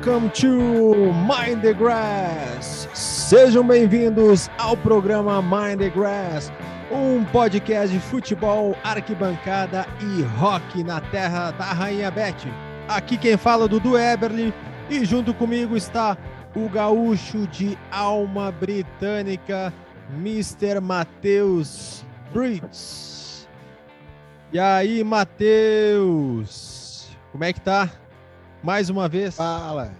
Welcome to Mind the Grass. Sejam bem-vindos ao programa Mind the Grass, um podcast de futebol, arquibancada e rock na terra da Rainha Beth. Aqui quem fala é Dudu Eberly e junto comigo está o gaúcho de alma britânica, Mr. Matheus Brits. E aí, Matheus? Como é que tá? Mais uma vez? Fala.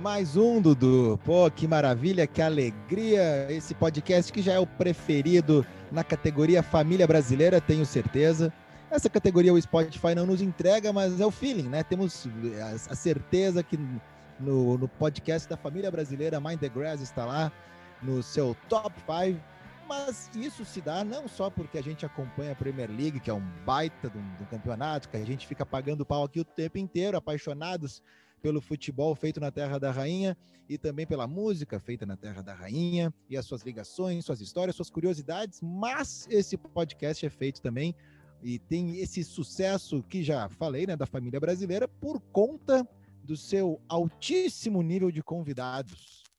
Mais um, Dudu. Pô, que maravilha, que alegria. Esse podcast que já é o preferido na categoria Família Brasileira, tenho certeza. Essa categoria o Spotify não nos entrega, mas é o feeling, né? Temos a certeza que no, no podcast da Família Brasileira, Mind the Grass está lá no seu top 5 mas isso se dá não só porque a gente acompanha a Premier League, que é um baita de um campeonato, que a gente fica pagando pau aqui o tempo inteiro, apaixonados pelo futebol feito na Terra da Rainha e também pela música feita na Terra da Rainha e as suas ligações, suas histórias, suas curiosidades, mas esse podcast é feito também e tem esse sucesso que já falei, né, da família brasileira por conta do seu altíssimo nível de convidados.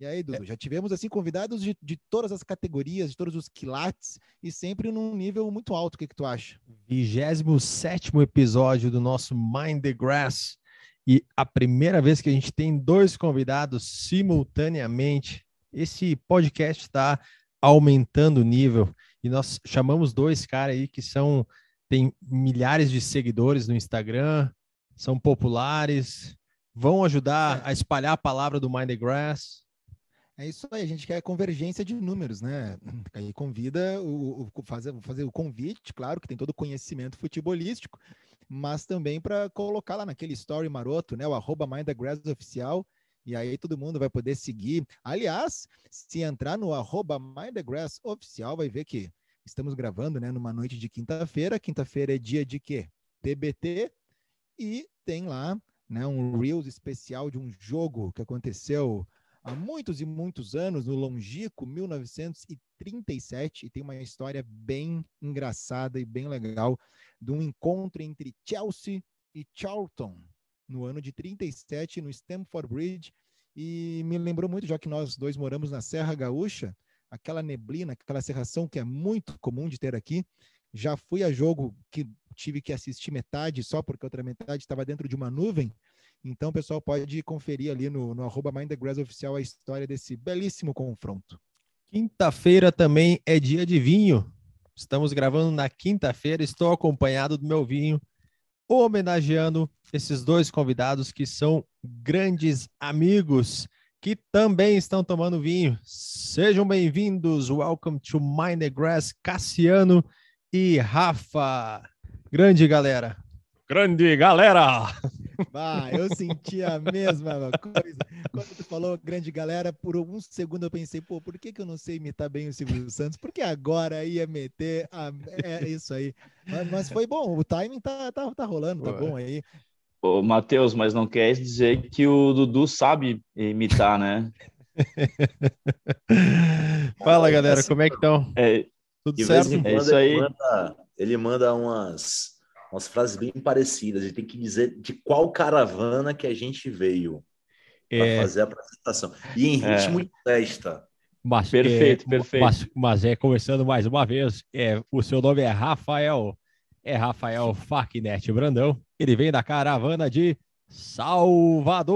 E aí, Dudu, já tivemos assim convidados de, de todas as categorias, de todos os quilates e sempre num nível muito alto. O que, que tu acha? 27 episódio do nosso Mind the Grass e a primeira vez que a gente tem dois convidados simultaneamente. Esse podcast está aumentando o nível e nós chamamos dois caras aí que são tem milhares de seguidores no Instagram, são populares, vão ajudar é. a espalhar a palavra do Mind the Grass. É isso aí, a gente quer convergência de números, né? Aí convida o, o fazer, fazer o convite, claro, que tem todo o conhecimento futebolístico, mas também para colocar lá naquele story maroto, né? O arroba oficial, e aí todo mundo vai poder seguir. Aliás, se entrar no arroba oficial, vai ver que estamos gravando, né? Numa noite de quinta-feira. Quinta-feira é dia de quê? TBT. E tem lá, né? Um Reels especial de um jogo que aconteceu há muitos e muitos anos, no longínquo 1937, e tem uma história bem engraçada e bem legal de um encontro entre Chelsea e Charlton no ano de 37 no Stamford Bridge e me lembrou muito já que nós dois moramos na Serra Gaúcha, aquela neblina, aquela serração que é muito comum de ter aqui. Já fui a jogo que tive que assistir metade só porque a outra metade estava dentro de uma nuvem então, o pessoal pode conferir ali no, no arroba Oficial a história desse belíssimo confronto. Quinta-feira também é dia de vinho. Estamos gravando na quinta-feira, estou acompanhado do meu vinho, homenageando esses dois convidados que são grandes amigos que também estão tomando vinho. Sejam bem-vindos. Welcome to Mind the Grass, Cassiano e Rafa. Grande galera. Grande galera! Bah, eu senti a mesma coisa. Quando tu falou grande galera, por um segundo eu pensei, pô, por que, que eu não sei imitar bem o Silvio Santos? Porque agora ia meter. A... É isso aí. Mas, mas, foi bom, o timing tá, tá, tá rolando, tá bom aí. Ô, Matheus, mas não quer dizer que o Dudu sabe imitar, né? Fala, galera, como é que estão? É, Tudo certo? É isso aí. Ele manda, ele manda umas umas frases bem parecidas. A gente tem que dizer de qual caravana que a gente veio para é... fazer a apresentação. E em é. ritmo de festa. Mas, perfeito, é, perfeito. Mas, mas, é, começando mais uma vez, é, o seu nome é Rafael, é Rafael Facnet Brandão. Ele vem da caravana de Salvador.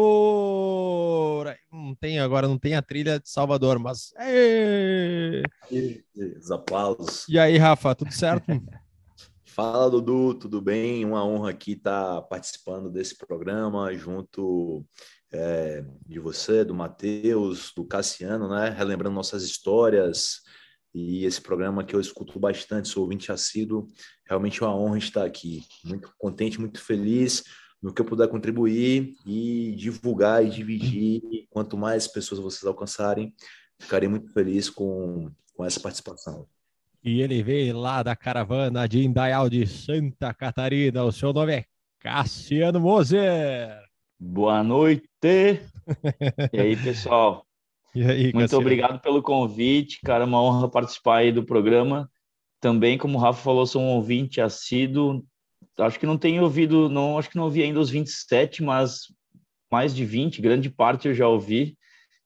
Não tem agora, não tem a trilha de Salvador, mas. Os aplausos. E aí, Rafa, tudo certo? Fala, Dudu, tudo bem? Uma honra aqui estar participando desse programa junto é, de você, do Matheus, do Cassiano, né? Relembrando nossas histórias e esse programa que eu escuto bastante, sou ouvinte assíduo. Realmente é uma honra estar aqui. Muito contente, muito feliz no que eu puder contribuir e divulgar e dividir. Quanto mais pessoas vocês alcançarem, ficarei muito feliz com, com essa participação. E ele veio lá da caravana de Indaial de Santa Catarina. O seu nome é Cassiano Moser. Boa noite. e aí, pessoal? E aí, Muito Cassiano? obrigado pelo convite, cara. Uma honra participar aí do programa. Também, como o Rafa falou, sou um ouvinte assíduo. Acho que não tenho ouvido, não, acho que não ouvi ainda os 27, mas mais de 20, grande parte eu já ouvi,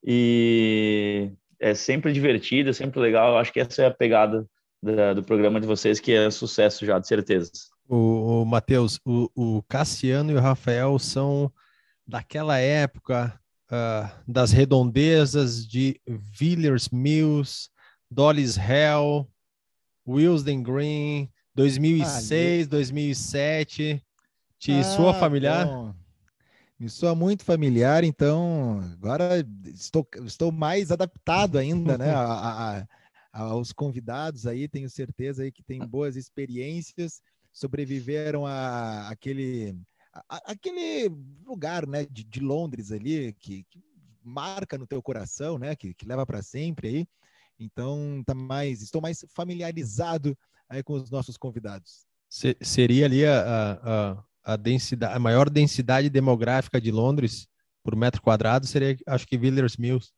e é sempre divertido, é sempre legal. Acho que essa é a pegada da, do programa de vocês, que é sucesso já, de certeza. O, o Matheus, o, o Cassiano e o Rafael são daquela época uh, das redondezas de Villiers Mills, Dolly's Hell, Wilsden Green, 2006, ah, 2007. Te ah, soa familiar? Bom. Me soa muito familiar, então agora estou, estou mais adaptado ainda, né, a, a, aos convidados aí, tenho certeza aí que tem boas experiências, sobreviveram a aquele aquele lugar, né, de, de Londres ali que, que, marca no teu coração, né, que, que leva para sempre aí. Então, tá mais, estou mais familiarizado aí com os nossos convidados. seria ali a, a, a, densidade, a maior densidade demográfica de Londres por metro quadrado seria, acho que Villiers Mills.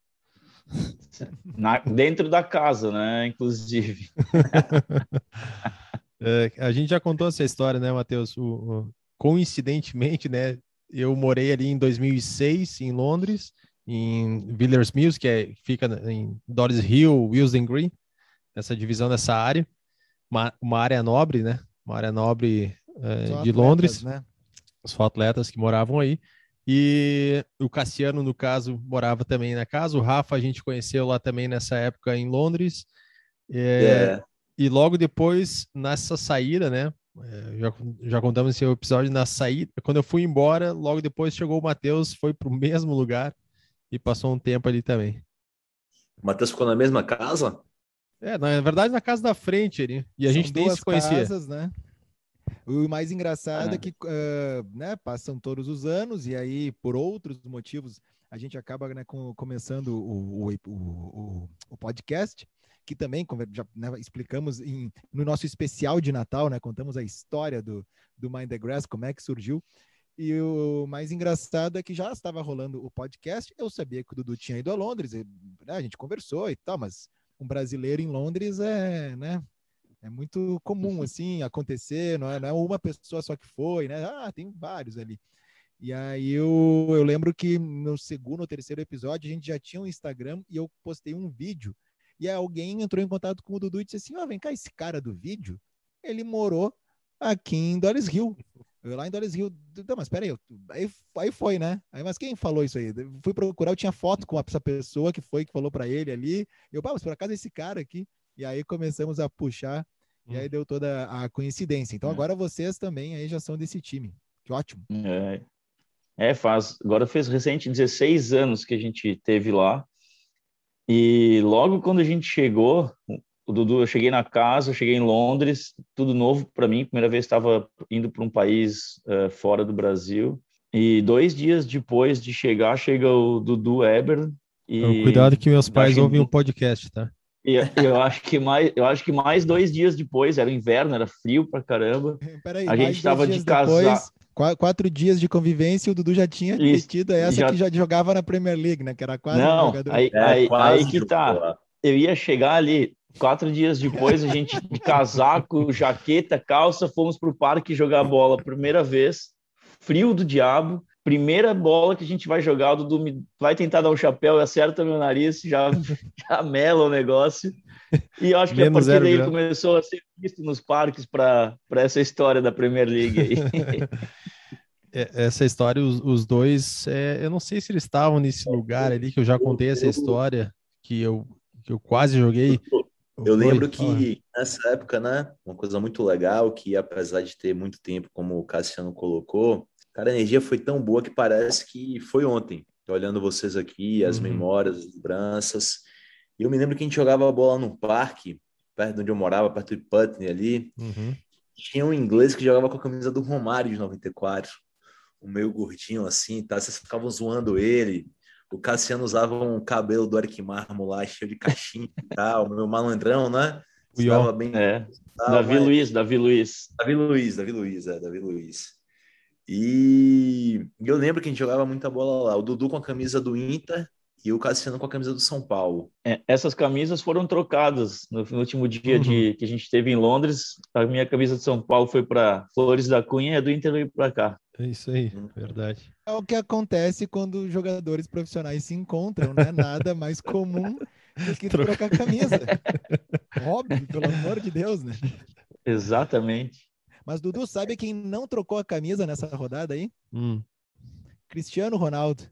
Na, dentro da casa, né? Inclusive. é, a gente já contou essa história, né, Matheus? O, o, coincidentemente, né? Eu morei ali em 2006 em Londres em Villiers Mills, que é, fica em Dollis Hill, Wilson Green, essa divisão dessa área, uma, uma área nobre, né? Uma área nobre é, de atletas, Londres, né? Os atletas que moravam aí. E o Cassiano, no caso, morava também na casa. O Rafa a gente conheceu lá também nessa época em Londres. É, é. E logo depois, nessa saída, né? É, já, já contamos esse episódio na saída. Quando eu fui embora, logo depois chegou o Matheus, foi para o mesmo lugar e passou um tempo ali também. O Matheus ficou na mesma casa? É, na verdade, na casa da frente ali. E a São gente nem se conhecia. Casas, né? O mais engraçado é, é que uh, né, passam todos os anos e aí, por outros motivos, a gente acaba né, com, começando o, o, o, o, podcast, que também já né, explicamos em, no nosso especial de Natal, né, contamos a história do, do Mind the Grass, como é que surgiu. E o mais engraçado é que já estava rolando o podcast. Eu sabia que o Dudu tinha ido a Londres, e, né, a gente conversou e tal, mas um brasileiro em Londres é, né? É muito comum uhum. assim acontecer, não é, não é uma pessoa só que foi, né? Ah, tem vários ali. E aí eu, eu lembro que no segundo ou terceiro episódio a gente já tinha um Instagram e eu postei um vídeo. E alguém entrou em contato com o Dudu e disse assim: Ó, oh, vem cá, esse cara do vídeo, ele morou aqui em Dollis Hill. Eu lá em Dollis Hill, não, mas peraí, aí, aí foi, né? Aí, mas quem falou isso aí? Eu fui procurar, eu tinha foto com essa pessoa que foi, que falou para ele ali. Eu, pá, mas por acaso é esse cara aqui. E aí começamos a puxar, hum. e aí hum. deu toda a coincidência. Então é. agora vocês também aí já são desse time. Que ótimo. É, é faz, agora fez recente 16 anos que a gente teve lá. E logo quando a gente chegou, o Dudu, eu cheguei na casa, eu cheguei em Londres, tudo novo para mim. Primeira vez estava indo para um país uh, fora do Brasil. E dois dias depois de chegar, chega o Dudu Eber. E então, cuidado que meus pais ouvem o podcast, tá? E eu acho que mais, eu acho que mais dois dias depois, era inverno, era frio pra caramba. Peraí, a gente estava de casar. Quatro dias de convivência, o Dudu já tinha tido essa já... que já jogava na Premier League, né? Que era quase Não, jogador. Aí, é, aí, aí que tá. Eu ia chegar ali, Quatro dias depois, a gente de casaco, jaqueta, calça, fomos para o parque jogar bola. Primeira vez, frio do diabo. Primeira bola que a gente vai jogar, o Dudu vai tentar dar um chapéu e acerta meu nariz, já, já mela o negócio. E eu acho que Menos a partir daí grau. começou a ser visto nos parques para essa história da Premier League aí. É, essa história, os, os dois, é, eu não sei se eles estavam nesse lugar ali, que eu já contei essa história, que eu, que eu quase joguei eu lembro que nessa época, né, uma coisa muito legal que apesar de ter muito tempo, como o Cassiano colocou, cara, a energia foi tão boa que parece que foi ontem. Tô olhando vocês aqui, as uhum. memórias, as lembranças. E eu me lembro que a gente jogava a bola num parque, perto de onde eu morava, perto de Putney ali. Uhum. Tinha um inglês que jogava com a camisa do Romário de 94. Um meio gordinho assim, tá? Vocês ficavam zoando ele o Cassiano usava um cabelo do Eric Marmo lá, cheio de caixinha e tal, meu malandrão, né? Estava bem. É. Davi mas... Luiz, Davi Luiz. Davi Luiz, Davi Luiz, é, Davi Luiz. E eu lembro que a gente jogava muita bola lá. O Dudu com a camisa do Inter e o Cassiano com a camisa do São Paulo. É, essas camisas foram trocadas no, no último dia uhum. de, que a gente teve em Londres. A minha camisa de São Paulo foi para Flores da Cunha e a do Inter veio para cá. É isso aí, uhum. verdade. É o que acontece quando jogadores profissionais se encontram, não é nada mais comum do que Troca. trocar camisa. Óbvio, pelo amor de Deus, né? Exatamente. Mas Dudu, sabe quem não trocou a camisa nessa rodada aí? Hum. Cristiano Ronaldo.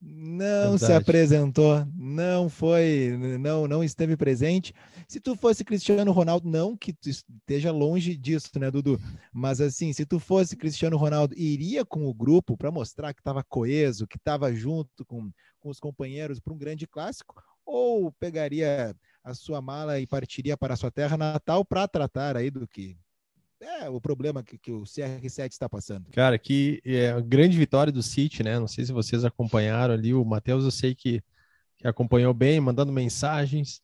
Não Verdade. se apresentou, não foi, não, não esteve presente. Se tu fosse Cristiano Ronaldo, não que tu esteja longe disso, né, Dudu? Mas assim, se tu fosse Cristiano Ronaldo, iria com o grupo para mostrar que estava coeso, que estava junto com, com os companheiros para um grande clássico, ou pegaria a sua mala e partiria para a sua terra natal para tratar aí do que é o problema que, que o CR7 está passando. Cara, que é a grande vitória do City, né? Não sei se vocês acompanharam ali. O Matheus, eu sei que, que acompanhou bem, mandando mensagens.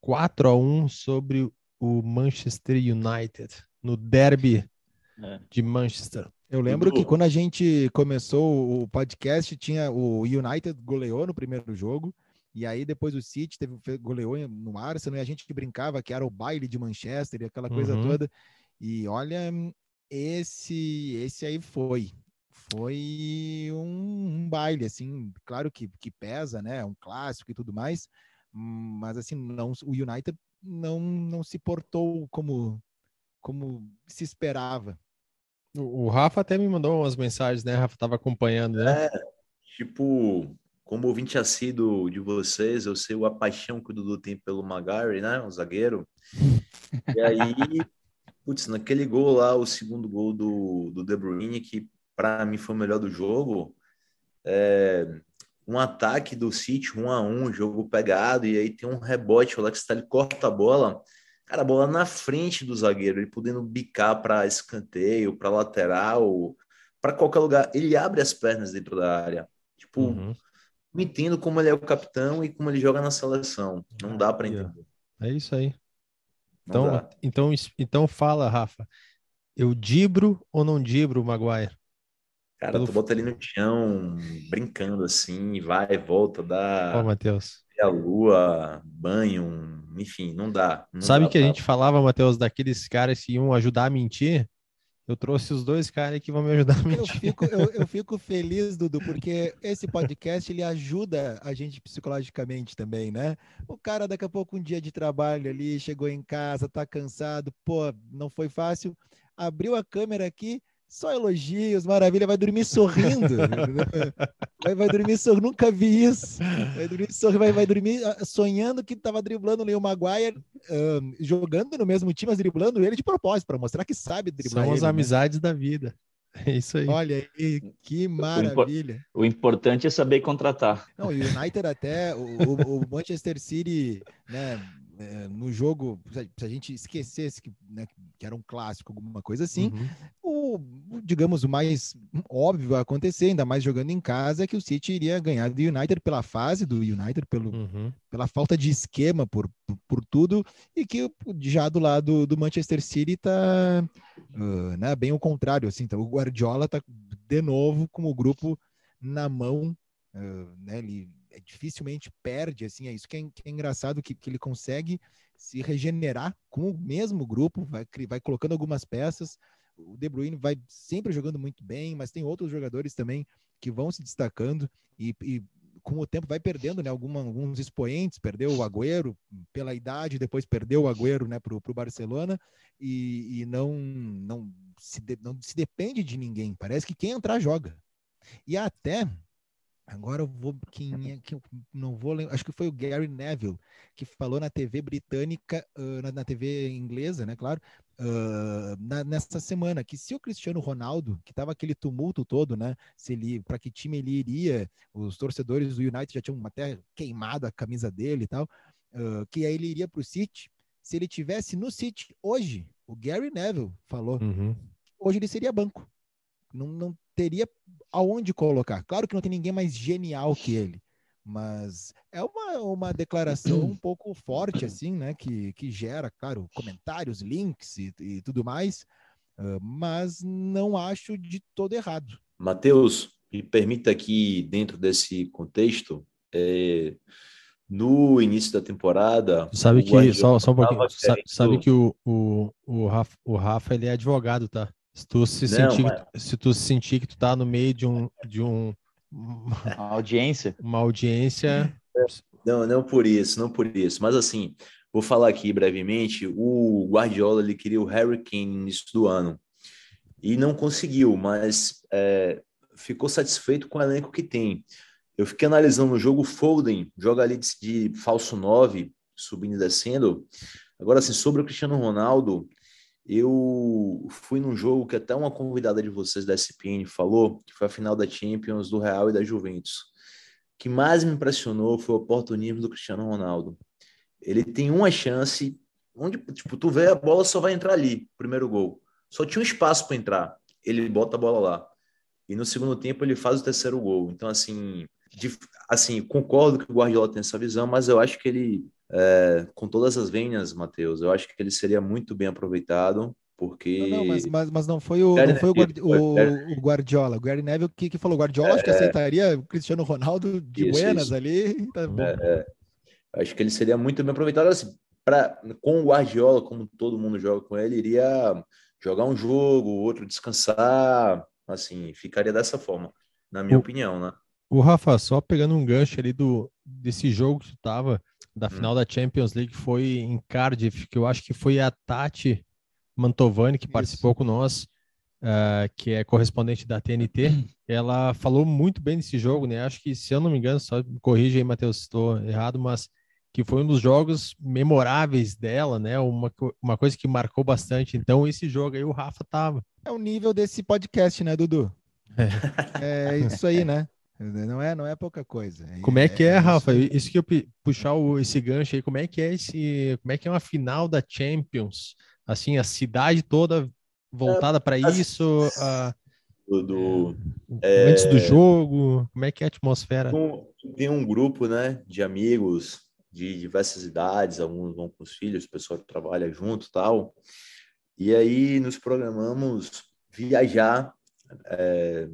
4 a 1 sobre o Manchester United no derby é. de Manchester. Eu lembro que quando a gente começou o podcast, tinha o United goleou no primeiro jogo, e aí depois o City teve, goleou no Arsenal, e a gente brincava que era o baile de Manchester e aquela coisa uhum. toda. E olha, esse esse aí foi. Foi um, um, baile, assim, claro que, que pesa, né? Um clássico e tudo mais, mas assim, não, o United não, não se portou como, como se esperava. O, o Rafa até me mandou umas mensagens, né? Rafa estava acompanhando, né? É, tipo, como ouvinte assíduo de vocês, eu sei a paixão que o Dudu tem pelo Magari, né? O zagueiro. E aí Putz, naquele gol lá, o segundo gol do, do De Bruyne, que para mim foi o melhor do jogo, é, um ataque do City, um a um, jogo pegado, e aí tem um rebote, o Alex Telles corta a bola, cara, a bola na frente do zagueiro, ele podendo bicar para escanteio, para lateral, para qualquer lugar, ele abre as pernas dentro da área. Tipo, uhum. não entendo como ele é o capitão e como ele joga na seleção. Não dá para entender. É isso aí. Então, então, então fala, Rafa. Eu dibro ou não dibro o Maguire? Cara, Pelo... tu bota ele no chão, brincando assim, vai volta, dá. Ó, oh, Matheus. A lua, banho, enfim, não dá. Não Sabe dá que a gente falava, Matheus, daqueles caras que iam ajudar a mentir? Eu trouxe os dois caras que vão me ajudar a mentir. Eu fico, eu, eu fico feliz, Dudu, porque esse podcast ele ajuda a gente psicologicamente também, né? O cara, daqui a pouco, um dia de trabalho ali, chegou em casa, tá cansado, pô, não foi fácil, abriu a câmera aqui, só elogios, maravilha, vai dormir sorrindo. vai, vai dormir sorrindo, nunca vi isso. Vai dormir, sorrindo, vai, vai dormir ah, sonhando que estava driblando o Leo Maguire, um, jogando no mesmo time, mas driblando ele de propósito, para mostrar que sabe driblar. São ele, as né? amizades da vida. É isso aí. Olha aí, que maravilha. O, importante é saber contratar. Não, o United até, o, o Manchester City, né? É, no jogo, se a gente esquecesse que, né, que era um clássico, alguma coisa assim, uhum. o, digamos, o mais óbvio a acontecer, ainda mais jogando em casa, é que o City iria ganhar do United pela fase do United, pelo, uhum. pela falta de esquema, por, por, por, tudo, e que já do lado do Manchester City está uh, né, bem o contrário, assim, então o Guardiola está de novo com o grupo na mão, uh, né, ele dificilmente perde, assim, é isso que é, que é engraçado, que, que, ele consegue se regenerar com o mesmo grupo, vai, vai colocando algumas peças, o De Bruyne vai sempre jogando muito bem, mas tem outros jogadores também que vão se destacando e, e com o tempo vai perdendo né, alguma, alguns expoentes, perdeu o Agüero pela idade, depois perdeu o Agüero né, para o Barcelona e, e, não, não, se de, não se depende de ninguém, parece que quem entrar joga. E até Agora eu vou. Quem que eu não vou lembrar? Acho que foi o Gary Neville que falou na TV britânica, uh, na, na, TV inglesa, né? Claro, uh, na, nessa semana, que se o Cristiano Ronaldo, que estava aquele tumulto todo, né? Se ele, para que time ele iria, os torcedores do United já tinham até queimado a camisa dele e tal, uh, que aí ele iria para o City. Se ele tivesse no City hoje, o Gary Neville falou, uhum. hoje ele seria banco. Não, não teria aonde colocar. Claro que não tem ninguém mais genial que ele, mas é uma, uma declaração um pouco forte, assim, né? Que, que gera, claro, comentários, links e, e tudo mais, uh, mas não acho de todo errado. Matheus, me permita aqui, dentro desse contexto, É, no início da temporada. Sabe que, só, só um pouquinho, sabe, sabe, que o, o, o, Rafa, o Rafa ele é advogado, tá? Se tu se, Não, sentir, mas... se tu sentir que tu tá no meio de um. De um uma audiência. Uma audiência. Não, não por isso, não por isso. Mas assim, vou falar aqui brevemente. O Guardiola ele queria o Harry Kane no início do ano e não conseguiu, mas é, ficou satisfeito com o elenco que tem. Eu fiquei analisando o jogo Foden, joga ali de, de falso 9, subindo e descendo. Agora, assim, sobre o Cristiano Ronaldo, eu fui num jogo que até uma convidada de vocês da SPN falou, que foi a final da Champions do Real e da Juventus. O que mais me impressionou foi o oportunismo do Cristiano Ronaldo. Ele tem uma chance, onde, tipo, tu vê a bola só vai entrar ali, primeiro gol. Só tinha um espaço para entrar. Ele bota a bola lá. E no segundo tempo ele faz o terceiro gol. Então, assim, de, assim, concordo que o Guardiola tem essa visão, mas eu acho que ele, é, com todas as venhas, Matheus, eu acho que ele seria muito bem aproveitado, porque... Não, não mas, mas, mas, não foi o, Gary não foi o, Guardi o, o, Guardiola. O Gary Neville que, que falou, Guardiola é, acho que é. aceitaria o Cristiano Ronaldo de isso, buenas isso. ali. Tá é, é, acho que ele seria muito bem aproveitado, assim, pra, com o Guardiola, como todo mundo joga com ele, iria jogar um jogo, outro descansar, assim, ficaria dessa forma, na minha o, opinião, né? O Rafa, só pegando um gancho ali do desse jogo que tu tava, da hum. final hum. da Champions League, foi em Cardiff, que eu acho que foi a Tati Mantovani que Isso. participou com nós, uh, que é correspondente da TNT. Hum. Ela falou muito bem desse jogo, né? Acho que, se eu não me engano, só me corrija aí, Matheus, se estou errado, mas que foi um dos jogos memoráveis dela, né? Uma, uma coisa que marcou bastante. Então, esse jogo aí o Rafa tava. É o nível desse podcast, né, Dudu? É, é isso aí, né? Não é, não é pouca coisa. Como é que é, é Rafa? Isso, isso que eu puxar o, esse gancho aí, como é que é esse, como é que é uma final da Champions? Assim, a cidade toda voltada para é, isso, a, do, é, antes do jogo, como é que é a atmosfera? Tem um grupo, né, de amigos de diversas idades, alguns vão com os filhos, o pessoal que trabalha junto, tal. E aí nos programamos viajar é,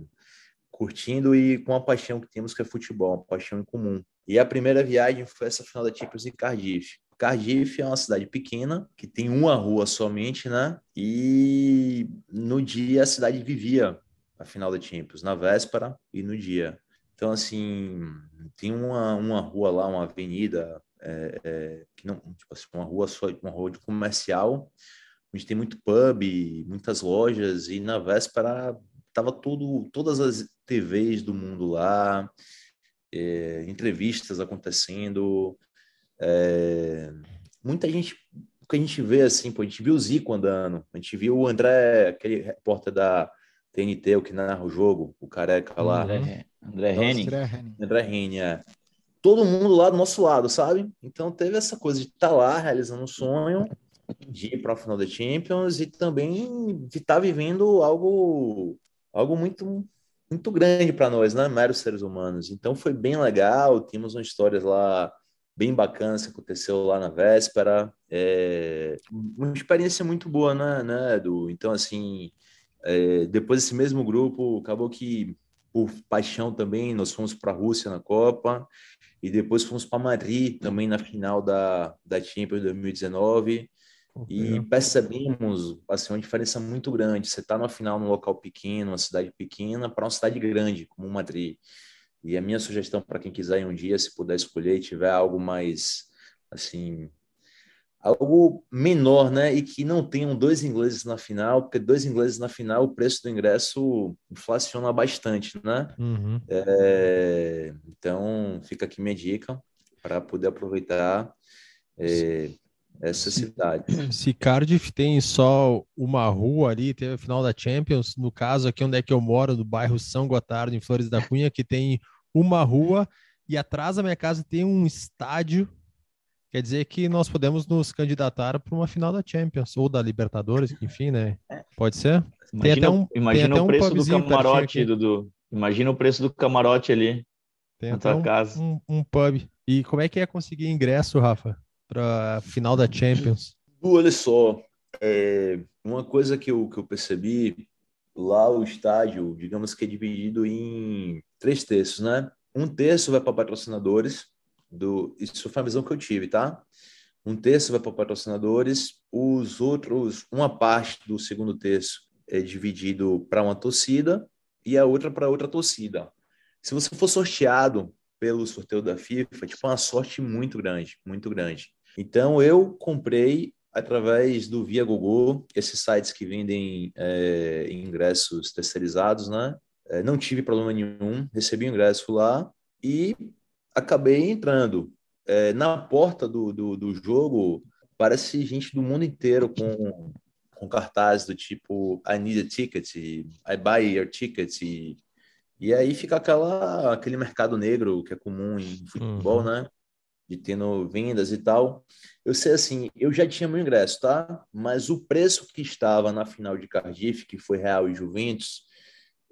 curtindo e com a paixão que temos que é futebol, uma paixão em comum. E a primeira viagem foi essa final da Champions em Cardiff. Cardiff é uma cidade pequena, que tem uma rua somente, né? E no dia a cidade vivia a final da Champions, na véspera e no dia. Então, assim, tem uma, uma rua lá, uma avenida, é, é, que não, tipo assim, uma rua só, uma rua de comercial, onde tem muito pub, muitas lojas, e na véspera tava tudo, todas as TVs do mundo lá, é, entrevistas acontecendo, é, muita gente, o que a gente vê assim, pô, a gente viu o Zico andando, a gente viu o André, aquele repórter da TNT, o que narra o jogo, o careca lá. André, André Henning. André Henning, é. Todo mundo lá do nosso lado, sabe? Então teve essa coisa de estar tá lá realizando um sonho, de ir para a final da Champions e também de estar tá vivendo algo algo muito muito grande para nós, né? Meros seres humanos. Então foi bem legal, tínhamos umas histórias lá bem bacanas que aconteceu lá na véspera. É, uma experiência muito boa, né, né Edu? Então, assim, é, depois desse mesmo grupo, acabou que, por paixão também, nós fomos para a Rússia na Copa e depois fomos para Madrid também na final da, da Champions 2019 e percebemos assim, uma diferença muito grande. Você está na final num local pequeno, uma cidade pequena, para uma cidade grande, como Madrid. E a minha sugestão para quem quiser ir um dia, se puder escolher, tiver algo mais, assim, algo menor, né? E que não tenham dois ingleses na final, porque dois ingleses na final, o preço do ingresso inflaciona bastante, né? Uhum. É, então, fica aqui minha dica para poder aproveitar. É, essa cidade. Se Cardiff tem só uma rua ali, teve a final da Champions, no caso aqui onde é que eu moro, no bairro São Gotardo, em Flores da Cunha, que tem uma rua e atrás da minha casa tem um estádio. Quer dizer que nós podemos nos candidatar para uma final da Champions ou da Libertadores, enfim, né? Pode ser? Imagina, tem até um, imagina tem o preço do camarote, Dudu. Imagina o preço do camarote ali tem na tua um, casa. Um, um pub. E como é que é conseguir ingresso, Rafa? Para a final da Champions? Olha só, é, uma coisa que eu, que eu percebi lá o estádio, digamos que é dividido em três terços, né? um terço vai para patrocinadores, do, isso foi a visão que eu tive, tá? Um terço vai para patrocinadores, os outros, uma parte do segundo terço é dividido para uma torcida e a outra para outra torcida. Se você for sorteado pelo sorteio da FIFA, tipo, é uma sorte muito grande, muito grande. Então, eu comprei através do Via Google, esses sites que vendem é, ingressos terceirizados, né? É, não tive problema nenhum, recebi o ingresso lá e acabei entrando. É, na porta do, do, do, jogo, parece gente do mundo inteiro com, com cartazes do tipo I need a ticket, I buy your ticket. E, e aí fica aquela, aquele mercado negro que é comum em futebol, uhum. né? De tendo vendas e tal. Eu sei assim, eu já tinha meu ingresso, tá? Mas o preço que estava na final de Cardiff, que foi Real e Juventus,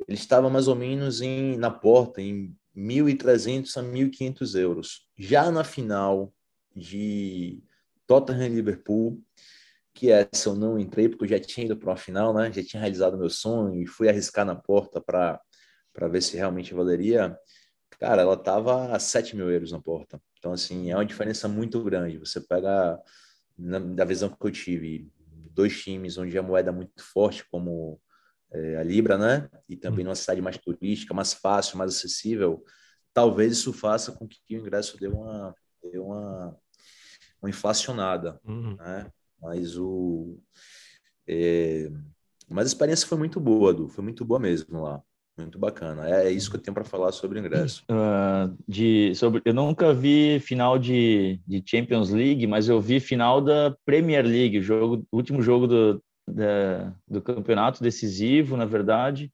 ele estava mais ou menos em, na porta, em 1.300 a 1.500 euros. Já na final de Tottenham Liverpool, que essa eu não entrei porque eu já tinha ido para uma final, né? Já tinha realizado meu sonho e fui arriscar na porta para para ver se realmente valeria. Cara, ela tava a 7 mil euros na porta. Então, assim, é uma diferença muito grande. Você pega, na, da visão que eu tive, dois times onde a moeda é muito forte, como é, a Libra, né? E também hum. numa cidade mais turística, mais fácil, mais acessível, talvez isso faça com que o ingresso dê uma, dê uma, uma inflacionada, uhum. né? Mas o... É, mas a experiência foi muito boa, Du, foi muito boa mesmo lá. Muito bacana. É, é isso que eu tenho para falar sobre o ingresso. Uh, de, sobre, eu nunca vi final de, de Champions League, mas eu vi final da Premier League, o jogo, último jogo do, da, do campeonato decisivo, na verdade.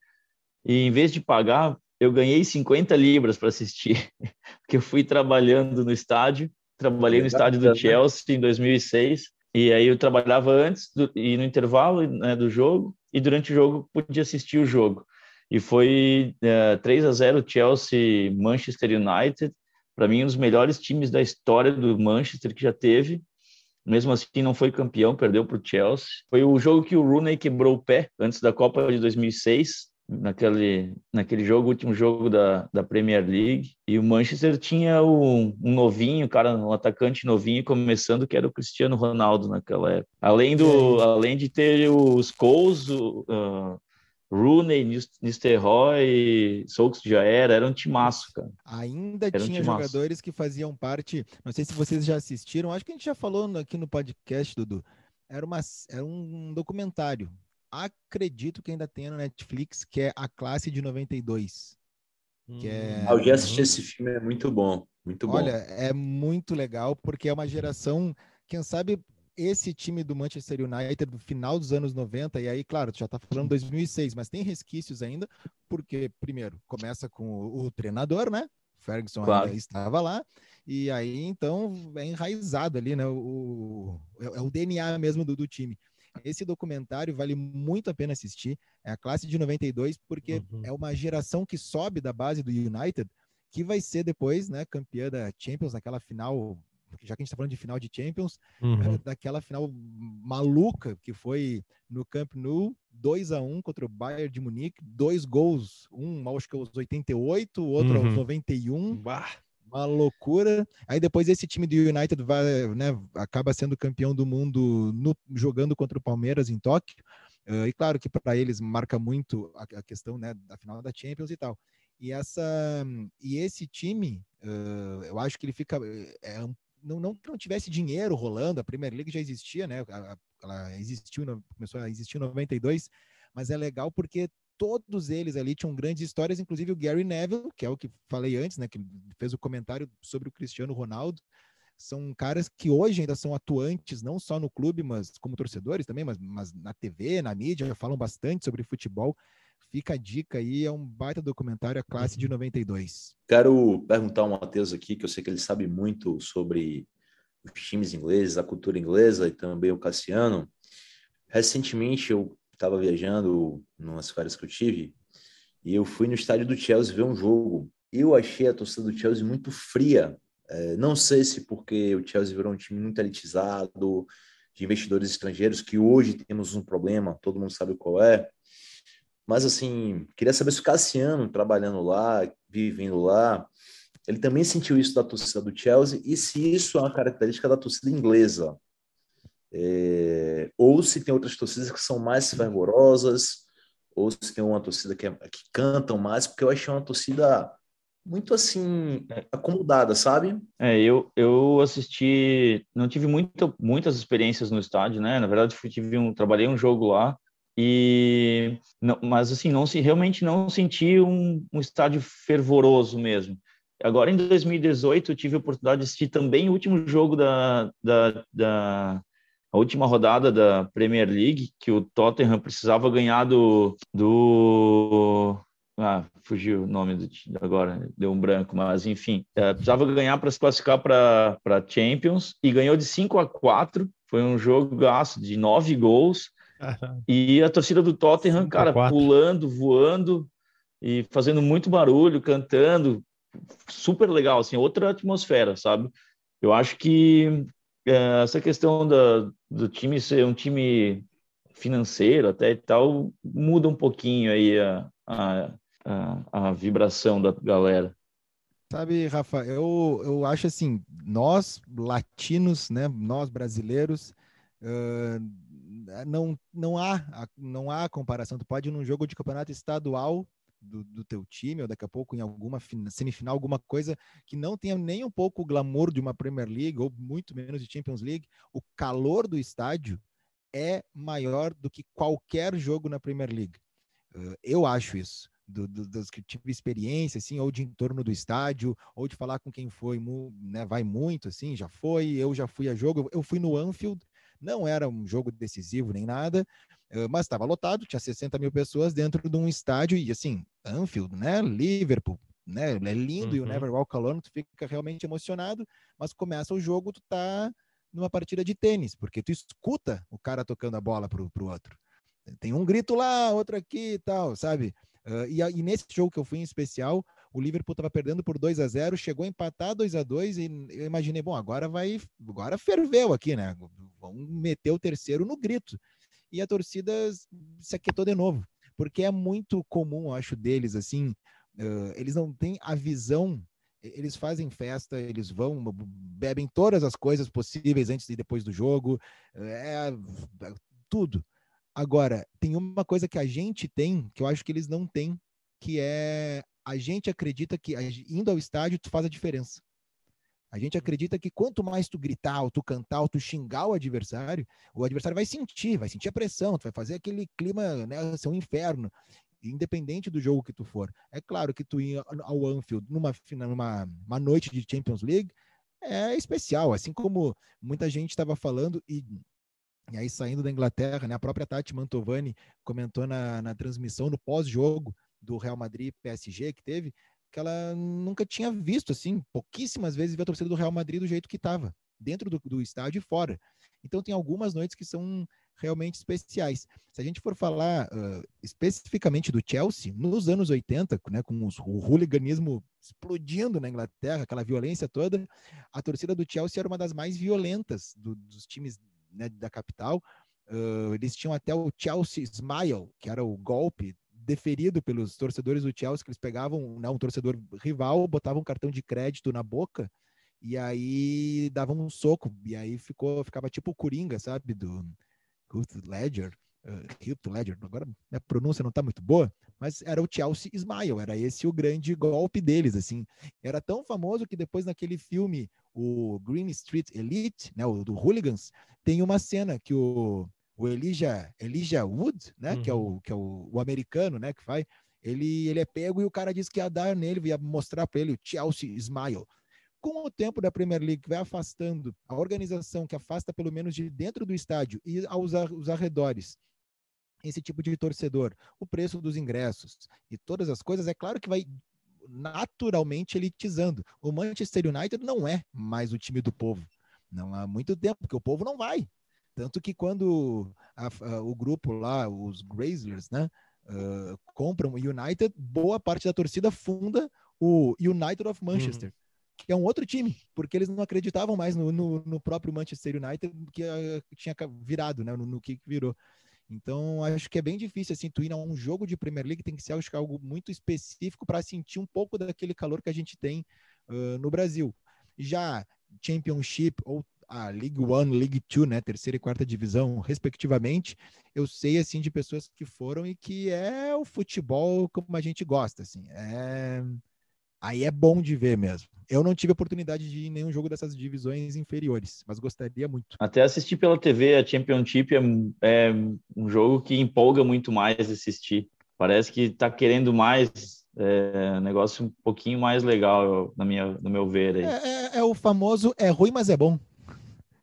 E em vez de pagar, eu ganhei 50 libras para assistir, porque eu fui trabalhando no estádio, trabalhei no estádio do Chelsea em 2006, e aí eu trabalhava antes do, e no intervalo né, do jogo, e durante o jogo podia assistir o jogo. E foi é, 3 a 0 Chelsea Manchester United, para mim um dos melhores times da história do Manchester que já teve, mesmo assim, não foi campeão, perdeu para o Chelsea. Foi o jogo que o Rooney quebrou o pé antes da Copa de 2006, naquele, naquele jogo, último jogo da, da Premier League. E o Manchester tinha um, um novinho, cara, um atacante novinho começando, que era o Cristiano Ronaldo naquela época. Além, do, além de ter os Coles, uh, Rooney, Nistelrooy, Souks já era, era um timaço, cara. Ainda era tinha um jogadores que faziam parte, não sei se vocês já assistiram, acho que a gente já falou aqui no podcast, Dudu, era, uma, era um documentário, acredito que ainda tem no Netflix, que é A Classe de 92. Que é... Ah, eu já assisti esse filme, é muito bom, muito bom. Olha, é muito legal, porque é uma geração, quem sabe esse time do Manchester United do final dos anos 90, e aí, claro, tu já tá falando 2006, mas tem resquícios ainda, porque, primeiro, começa com o, o treinador, né? Ferguson claro. ainda estava lá, e aí, então, é enraizado ali, né? O, o é, é o DNA mesmo do, do time. Esse documentário vale muito a pena assistir. É a classe de 92, porque uhum. é uma geração que sobe da base do United, que vai ser depois, né, campeã da Champions naquela final já que a gente está falando de final de Champions, uhum. é, daquela final maluca que foi no Camp Nou, 2 a 1 contra o Bayern de Munique, dois gols, um acho que aos 88, o outro uhum. aos 91. Bah. Uma loucura. Aí depois esse time do United vai, né, acaba sendo campeão do mundo no, jogando contra o Palmeiras em Tóquio. Uh, e claro que para eles marca muito a, a, questão né, da final da Champions e tal. E essa e esse time, uh, eu acho que ele fica é um não, não que não tivesse dinheiro rolando, a Premier League já existia, né? Ela existiu, começou a existir em 92, mas é legal porque todos eles ali tinham grandes histórias, inclusive o Gary Neville, que é o que falei antes, né? Que fez o comentário sobre o Cristiano Ronaldo. São caras que hoje ainda são atuantes, não só no clube, mas como torcedores também, mas, mas na TV, na mídia, falam bastante sobre futebol. Fica a dica aí, é um baita documentário, a classe de 92. Uhum. Quero perguntar ao Matheus aqui, que eu sei que ele sabe muito sobre os times ingleses, a cultura inglesa e também o Cassiano. Recentemente eu estava viajando nas férias que eu tive e eu fui no estádio do Chelsea ver um jogo. Eu achei a torcida do Chelsea muito fria. É, não sei se porque o Chelsea virou um time muito elitizado, de investidores estrangeiros, que hoje temos um problema, todo mundo sabe qual é. Mas, assim, queria saber se o Cassiano, trabalhando lá, vivendo lá, ele também sentiu isso da torcida do Chelsea e se isso é uma característica da torcida inglesa. É, ou se tem outras torcidas que são mais fervorosas, ou se tem uma torcida que, é, que cantam mais, porque eu achei uma torcida muito assim acomodada, sabe? É, eu, eu assisti, não tive muito, muitas experiências no estádio, né? Na verdade, tive um, trabalhei um jogo lá e não, mas assim não se realmente não senti um, um estádio fervoroso mesmo. Agora em 2018 eu tive a oportunidade de assistir também o último jogo da, da, da a última rodada da Premier League que o Tottenham precisava ganhar do, do ah, fugiu o nome do agora, deu um branco, mas enfim, é, precisava ganhar para se classificar para Champions e ganhou de 5 a 4. Foi um jogo gasto de nove gols. E a torcida do Tottenham, cara, pulando, voando e fazendo muito barulho, cantando, super legal, assim, outra atmosfera, sabe? Eu acho que é, essa questão da, do time ser um time financeiro até e tal muda um pouquinho aí a, a, a, a vibração da galera. Sabe, Rafa, eu, eu acho assim, nós latinos, né, nós brasileiros, uh, não, não, há, não há comparação. Tu pode ir num jogo de campeonato estadual do, do, teu time, ou daqui a pouco em alguma semifinal, alguma coisa que não tenha nem um pouco o glamour de uma Premier League, ou muito menos de Champions League, o calor do estádio é maior do que qualquer jogo na Premier League. Eu acho isso do, do, dos que tive experiência, assim, ou de entorno do estádio, ou de falar com quem foi, né, vai muito, assim, já foi, eu já fui a jogo, eu fui no Anfield, não era um jogo decisivo nem nada, mas estava lotado, tinha 60 mil pessoas dentro de um estádio, e assim, Anfield, né, Liverpool, né, é lindo, uhum. e o Never Walk Alone, tu fica realmente emocionado, mas começa o jogo, tu tá numa partida de tênis, porque tu escuta o cara tocando a bola pro, pro outro. Tem um grito lá, outro aqui e tal, sabe? Uh, e, e, nesse jogo que eu fui em especial, o Liverpool estava perdendo por 2 a 0 chegou a empatar 2 a 2 e eu imaginei, bom, agora vai, agora ferveu aqui, né? Vão meter o terceiro no grito. E a torcida se aquietou de novo, porque é muito comum, acho, deles, assim, uh, eles não têm a visão eles fazem festa, eles vão, bebem todas as coisas possíveis antes e depois do jogo, é, é tudo. Agora, tem uma coisa que a gente tem, que eu acho que eles não têm, que é a gente acredita que indo ao estádio tu faz a diferença. A gente acredita que quanto mais tu gritar, ou tu cantar, ou tu xingar o adversário, o adversário vai sentir, vai sentir a pressão, tu vai fazer aquele clima, né, ser um inferno, independente do jogo que tu for. É claro que tu ir ao Anfield numa, numa uma noite de Champions League é especial, assim como muita gente estava falando, e e aí, saindo da Inglaterra, né, a própria Tati Mantovani comentou na, na transmissão, no pós-jogo do Real Madrid PSG que teve, que ela nunca tinha visto, assim, pouquíssimas vezes ver a torcida do Real Madrid do jeito que estava, dentro do, do estádio e fora. Então, tem algumas noites que são realmente especiais. Se a gente for falar uh, especificamente do Chelsea, nos anos 80, né, com os, o hooliganismo explodindo na Inglaterra, aquela violência toda, a torcida do Chelsea era uma das mais violentas do, dos times né, da capital. Uh, eles tinham até o Chelsea Smile, que era o golpe deferido pelos torcedores do Chelsea, que eles pegavam né, um torcedor rival, botavam um cartão de crédito na boca e aí davam um soco, e aí ficou, ficava tipo o Coringa, sabe, do Heath Ledger, uh, Heath Ledger, agora a pronúncia não está muito boa, mas era o Chelsea Smile, era esse o grande golpe deles, assim. Era tão famoso que depois naquele filme, o Green Street Elite, né, o do Hooligans, tem uma cena que o, o Elijah, Elijah Wood, né, uhum. que é, o, uhum. que é o, o, americano, né, que faz, ele, ele é pego e o cara disse que ia dar nele, ia mostrar para ele o Chelsea Smile. Com o tempo da Premier League que vai afastando a organização que afasta pelo menos de dentro do estádio e aos, aos arredores esse tipo de torcedor, o preço dos ingressos e todas as coisas, é claro que vai naturalmente elitizando. O Manchester United não é mais o time do povo. Não há muito tempo, porque o povo não vai. Tanto que quando a, a, o grupo lá, os Grazlers, né, uh, compram o United, boa parte da torcida funda o United of Manchester. Uhum que é um outro time, porque eles não acreditavam mais no, no, no próprio Manchester United que uh, tinha virado, né, no, no que virou. Então, acho que é bem difícil, assim, tu ir a um jogo de Premier League, tem que ser acho, algo muito específico para sentir um pouco daquele calor que a gente tem uh, no Brasil. Já Championship ou a League One, League Two, né, terceira e quarta divisão, respectivamente, eu sei assim de pessoas que foram e que é o futebol como a gente gosta, assim, é aí é bom de ver mesmo. Eu não tive oportunidade de ir em nenhum jogo dessas divisões inferiores, mas gostaria muito. Até assistir pela TV a Championship é, é um jogo que empolga muito mais assistir. Parece que está querendo mais é, negócio um pouquinho mais legal, na minha, no meu ver. Aí. É, é, é o famoso é ruim, mas é bom.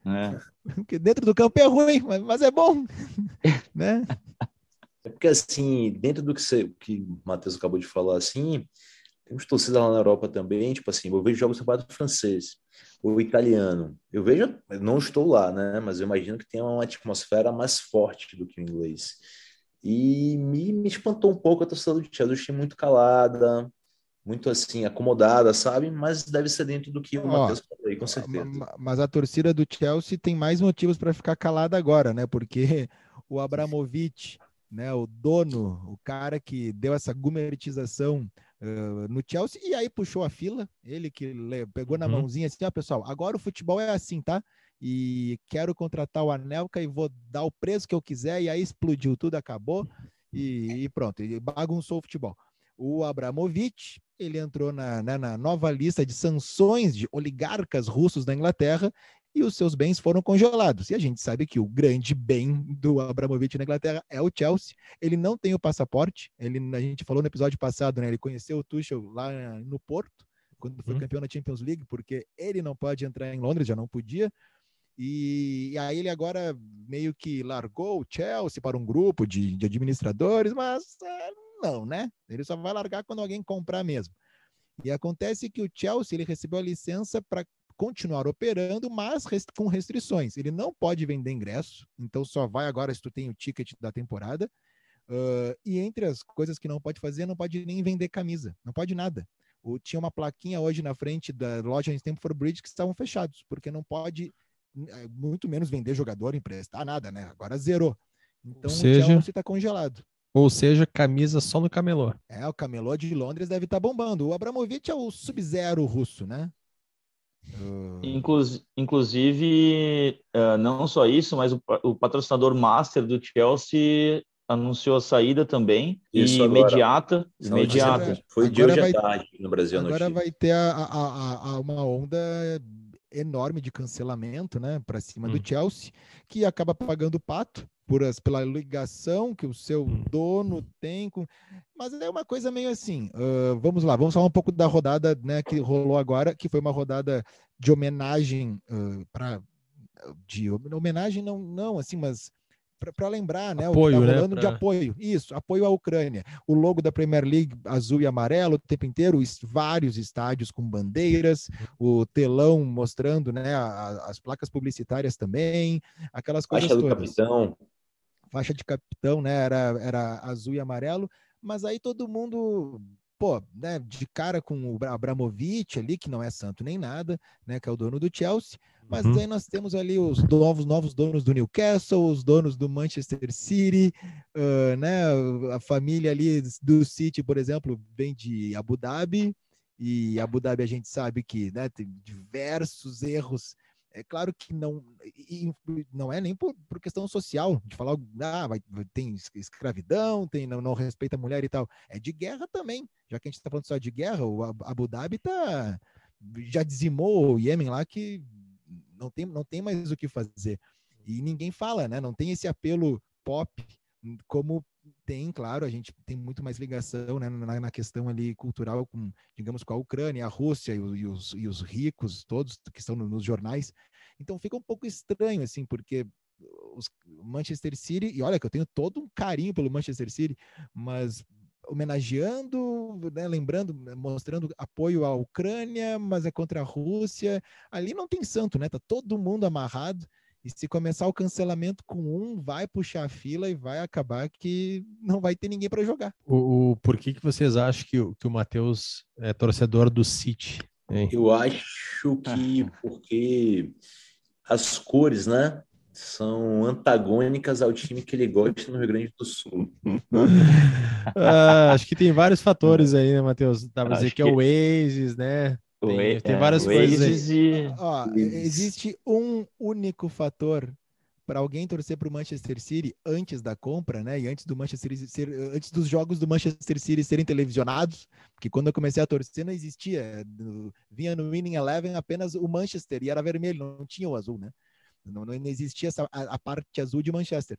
É. Porque dentro do campo é ruim, mas, mas é bom. né? É porque, assim, dentro do que, você, que o Matheus acabou de falar, assim, temos torcida lá na Europa também, tipo assim, eu vejo jogos do campeonato francês, ou italiano. Eu vejo, não estou lá, né? Mas eu imagino que tem uma atmosfera mais forte do que o inglês. E me, me espantou um pouco a torcida do Chelsea. Eu achei muito calada, muito assim, acomodada, sabe? Mas deve ser dentro do que o Matheus falou aí, com certeza. Mas a torcida do Chelsea tem mais motivos para ficar calada agora, né? Porque o Abramovich, né, o dono, o cara que deu essa gumeritização uh, no Chelsea, e aí puxou a fila, ele que pegou na uhum. mãozinha assim, ó, pessoal, agora o futebol é assim, tá? e quero contratar o Anelka e vou dar o preço que eu quiser, e aí explodiu tudo, acabou, e, e pronto, e bagunçou o futebol. O Abramovich, ele entrou na, né, na nova lista de sanções de oligarcas russos da Inglaterra e os seus bens foram congelados. E a gente sabe que o grande bem do Abramovich na Inglaterra é o Chelsea. Ele não tem o passaporte. Ele, a gente falou no episódio passado, né? Ele conheceu o Tuchel lá no Porto, quando foi uhum. campeão da Champions League, porque ele não pode entrar em Londres, já não podia. E, e, aí ele agora meio que largou o Chelsea para um grupo de, de administradores, mas é, não, né? Ele só vai largar quando alguém comprar mesmo. E acontece que o Chelsea ele recebeu a licença para continuar operando, mas rest com restrições. Ele não pode vender ingresso, então só vai agora se tu tem o ticket da temporada. Uh, e entre as coisas que não pode fazer, não pode nem vender camisa, não pode nada. O, tinha uma plaquinha hoje na frente da loja em Stamford Bridge que estavam fechados, porque não pode é, muito menos vender jogador, emprestar nada, né? Agora zerou. Então seja, o Chelsea está congelado. Ou seja, camisa só no camelô. É, o camelô de Londres deve estar tá bombando. O Abramovich é o sub-zero russo, né? Uh... inclusive, uh, não só isso, mas o, o, patrocinador master do Chelsea anunciou a saída também. Isso e imediata. imediata. Foi de hoje à tarde no Brasil. Agora vai ter a, a, a, uma onda enorme de cancelamento, né, para cima hum. do Chelsea, que acaba pagando o pato por as, pela ligação que o seu hum. dono tem com. Mas é uma coisa meio assim. Uh, vamos lá, vamos falar um pouco da rodada né, que rolou agora, que foi uma rodada de homenagem uh, para. De homenagem, não, não, assim, mas para lembrar, né? Apoio, o que tá rolando né, pra... de apoio. Isso, apoio à Ucrânia. O logo da Premier League azul e amarelo o tempo inteiro, vários estádios com bandeiras, o telão mostrando, né, a, as placas publicitárias também, aquelas coisas Faixa todas. do capitão. Faixa de capitão, né, era, era azul e amarelo, mas aí todo mundo pô, né, de cara com o Abramovich ali, que não é santo nem nada, né, que é o dono do Chelsea, mas uhum. aí nós temos ali os novos, novos donos do Newcastle, os donos do Manchester City, uh, né? A família ali do City, por exemplo, vem de Abu Dhabi, e Abu Dhabi a gente sabe que né, tem diversos erros. É claro que não, não é nem por, por questão social, de falar, ah, vai, tem escravidão, tem, não, não respeita a mulher e tal. É de guerra também, já que a gente está falando só de guerra, o Abu Dhabi tá, já dizimou o Iêmen lá que não tem, não tem mais o que fazer. E ninguém fala, né? Não tem esse apelo pop como tem, claro, a gente tem muito mais ligação né, na, na, questão ali cultural com, digamos, com a Ucrânia, a Rússia e, e, os, e os, ricos, todos que estão no, nos jornais. Então fica um pouco estranho, assim, porque os Manchester City, e olha que eu tenho todo um carinho pelo Manchester City, mas homenageando, né, lembrando, mostrando apoio à Ucrânia, mas é contra a Rússia. Ali não tem santo, né? Tá todo mundo amarrado. E se começar o cancelamento com um, vai puxar a fila e vai acabar que não vai ter ninguém para jogar. O, o, por que, que vocês acham que, que o Matheus é torcedor do City? Hein? Eu acho que porque as cores, né? São antagônicas ao time que ele gosta no Rio Grande do Sul. ah, acho que tem vários fatores aí, né, Matheus? Dá pra dizer que, que, é o Oasis, né? Tem, tem várias é, coisas. E... Ó, existe um único fator para alguém torcer para o Manchester City antes da compra, né? E antes do Manchester City ser, antes dos jogos do Manchester City serem televisionados, porque quando eu comecei a torcer não existia, vinha no Winning Eleven apenas o Manchester e era vermelho, não tinha o azul, né? Não, não existia essa, a, a parte azul de Manchester.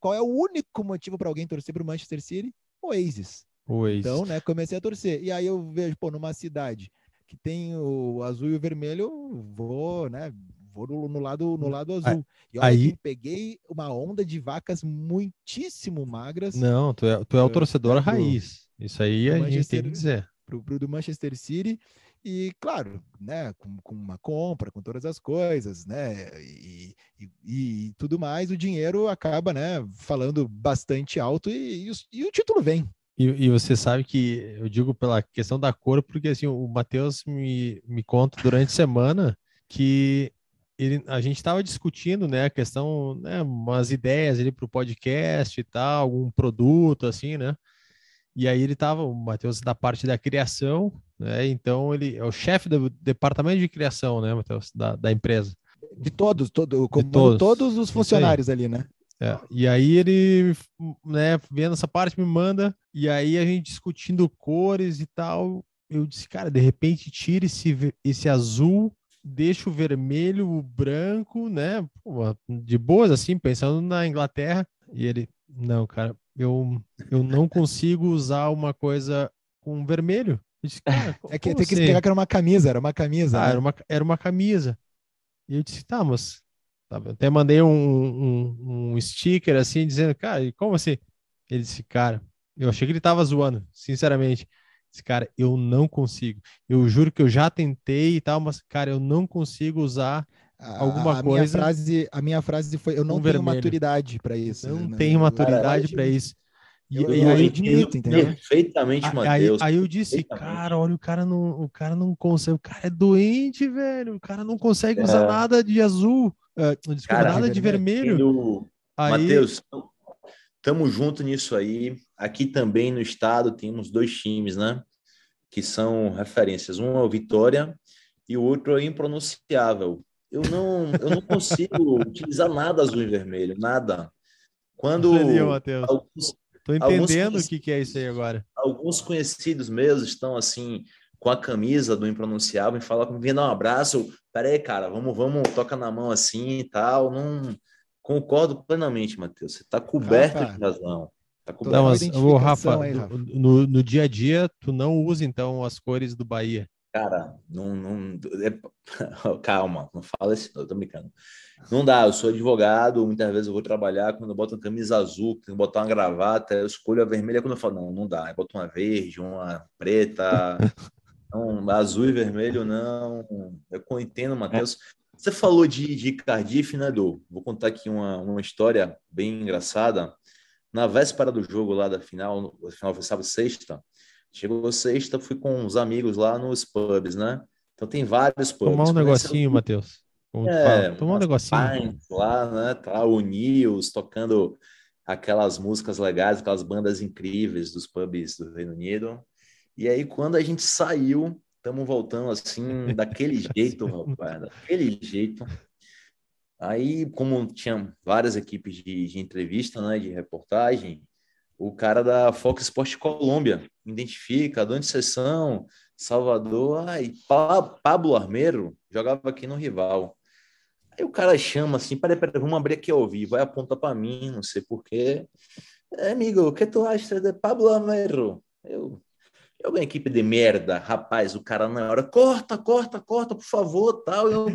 Qual é o único motivo para alguém torcer para o Manchester City? Oasis. Oasis. Então, né, comecei a torcer. E aí eu vejo, pô, numa cidade que tem o azul e o vermelho, vou, né, vou no, no lado, no hum, lado azul. E olha aí peguei uma onda de vacas muitíssimo magras. Não, tu é, tu é o torcedor raiz. Isso aí a gente tem que dizer. Pro, pro do Manchester City. E, claro, né, com, com, uma compra, com todas as coisas, né, e, e, e, tudo mais, o dinheiro acaba, né, falando bastante alto e, e, o, e o título vem. E, você sabe que eu digo pela questão da cor, porque assim, o Matheus me, me conta durante a semana que ele, a gente estava discutindo, né, a questão, né, umas ideias ali para o podcast e tal, algum produto assim, né? E aí ele estava, o Matheus da parte da criação, né? Então ele é o chefe do departamento de criação, né, Matheus, da, da empresa. De todos, todo, como de todos. todos os funcionários ali, né? É, e aí ele, né, vendo essa parte, me manda, e aí a gente discutindo cores e tal. Eu disse, cara, de repente tira esse, esse azul deixa o vermelho, o branco, né? de boas, assim, pensando na Inglaterra. E ele, não, cara, eu, eu não consigo usar uma coisa com vermelho. Disse, é que tem que explicar que era uma camisa, era uma camisa. Ah, né? era, uma, era uma camisa. E eu disse, tá, mas. Tá, até mandei um, um, um sticker assim, dizendo, cara, como assim? Ele disse, cara, eu achei que ele tava zoando, sinceramente. Esse cara, eu não consigo. Eu juro que eu já tentei e tal, mas, cara, eu não consigo usar alguma a coisa. Minha frase, a minha frase foi: eu não tenho vermelho. maturidade para isso. Não né? tenho maturidade para isso. E, eu, e aí, admito, entendeu? Perfeitamente, Matheus. Aí, aí, eu disse, cara, olha, o cara não, o cara não consegue, o cara é doente, velho. O cara não consegue usar é. nada de azul, uh, desculpa, cara, nada de vermelho. vermelho. Aí... Matheus, Tamo junto nisso aí. Aqui também no estado temos dois times, né? Que são referências. Um é o Vitória e o outro é o Impronunciável. Eu não, eu não consigo utilizar nada azul e vermelho, nada. Quando Entendeu, Matheus? Alguns, Tô entendendo o que, que é isso aí agora. Alguns conhecidos meus estão assim com a camisa do impronunciável e falam comigo, vem dar um abraço. Peraí, cara, vamos, vamos, toca na mão assim e tal. Não, Concordo plenamente, Matheus. Você está coberto Rafa, de razão. Tá coberto. Não, mas, ô, Rafa, aí, Rafa. No, no, dia a dia, tu não usa, então, as cores do Bahia. Cara, não. não é, calma, não fala isso, eu tô brincando. Não dá, eu sou advogado, muitas vezes eu vou trabalhar, quando eu boto uma camisa azul, tenho que botar uma gravata, eu escolho a vermelha quando eu falo, não, não dá, eu boto uma verde, uma preta, não, azul e vermelho, não. Eu entendo, Matheus. Você falou de, de Cardiff, né, Edu? Vou contar aqui uma, uma história bem engraçada. Na véspera do jogo lá da final, o final foi sábado sexta, chegou sexta, fui com uns amigos lá nos pubs, né? Então tem vários pubs. Tomar um negocinho, Matheus. É, Tomar um negocinho. Lá, né? Tá o Nils tocando aquelas músicas legais, aquelas bandas incríveis dos pubs do Reino Unido. E aí, quando a gente saiu, estamos voltando assim, daquele jeito, rapaz, daquele jeito. Aí, como tinha várias equipes de, de, entrevista, né, de reportagem, o cara da Fox Sport Colômbia identifica, de sessão, Salvador, ai, Pablo Armeiro jogava aqui no rival. Aí o cara chama assim, peraí, peraí, vamos abrir aqui ao vivo, vai aponta para mim, não sei porquê. É, amigo, o que tu acha de Pablo Armeiro? Eu, eu uma equipe de merda, rapaz, o cara na hora, corta, corta, corta, por favor, tal. Eu,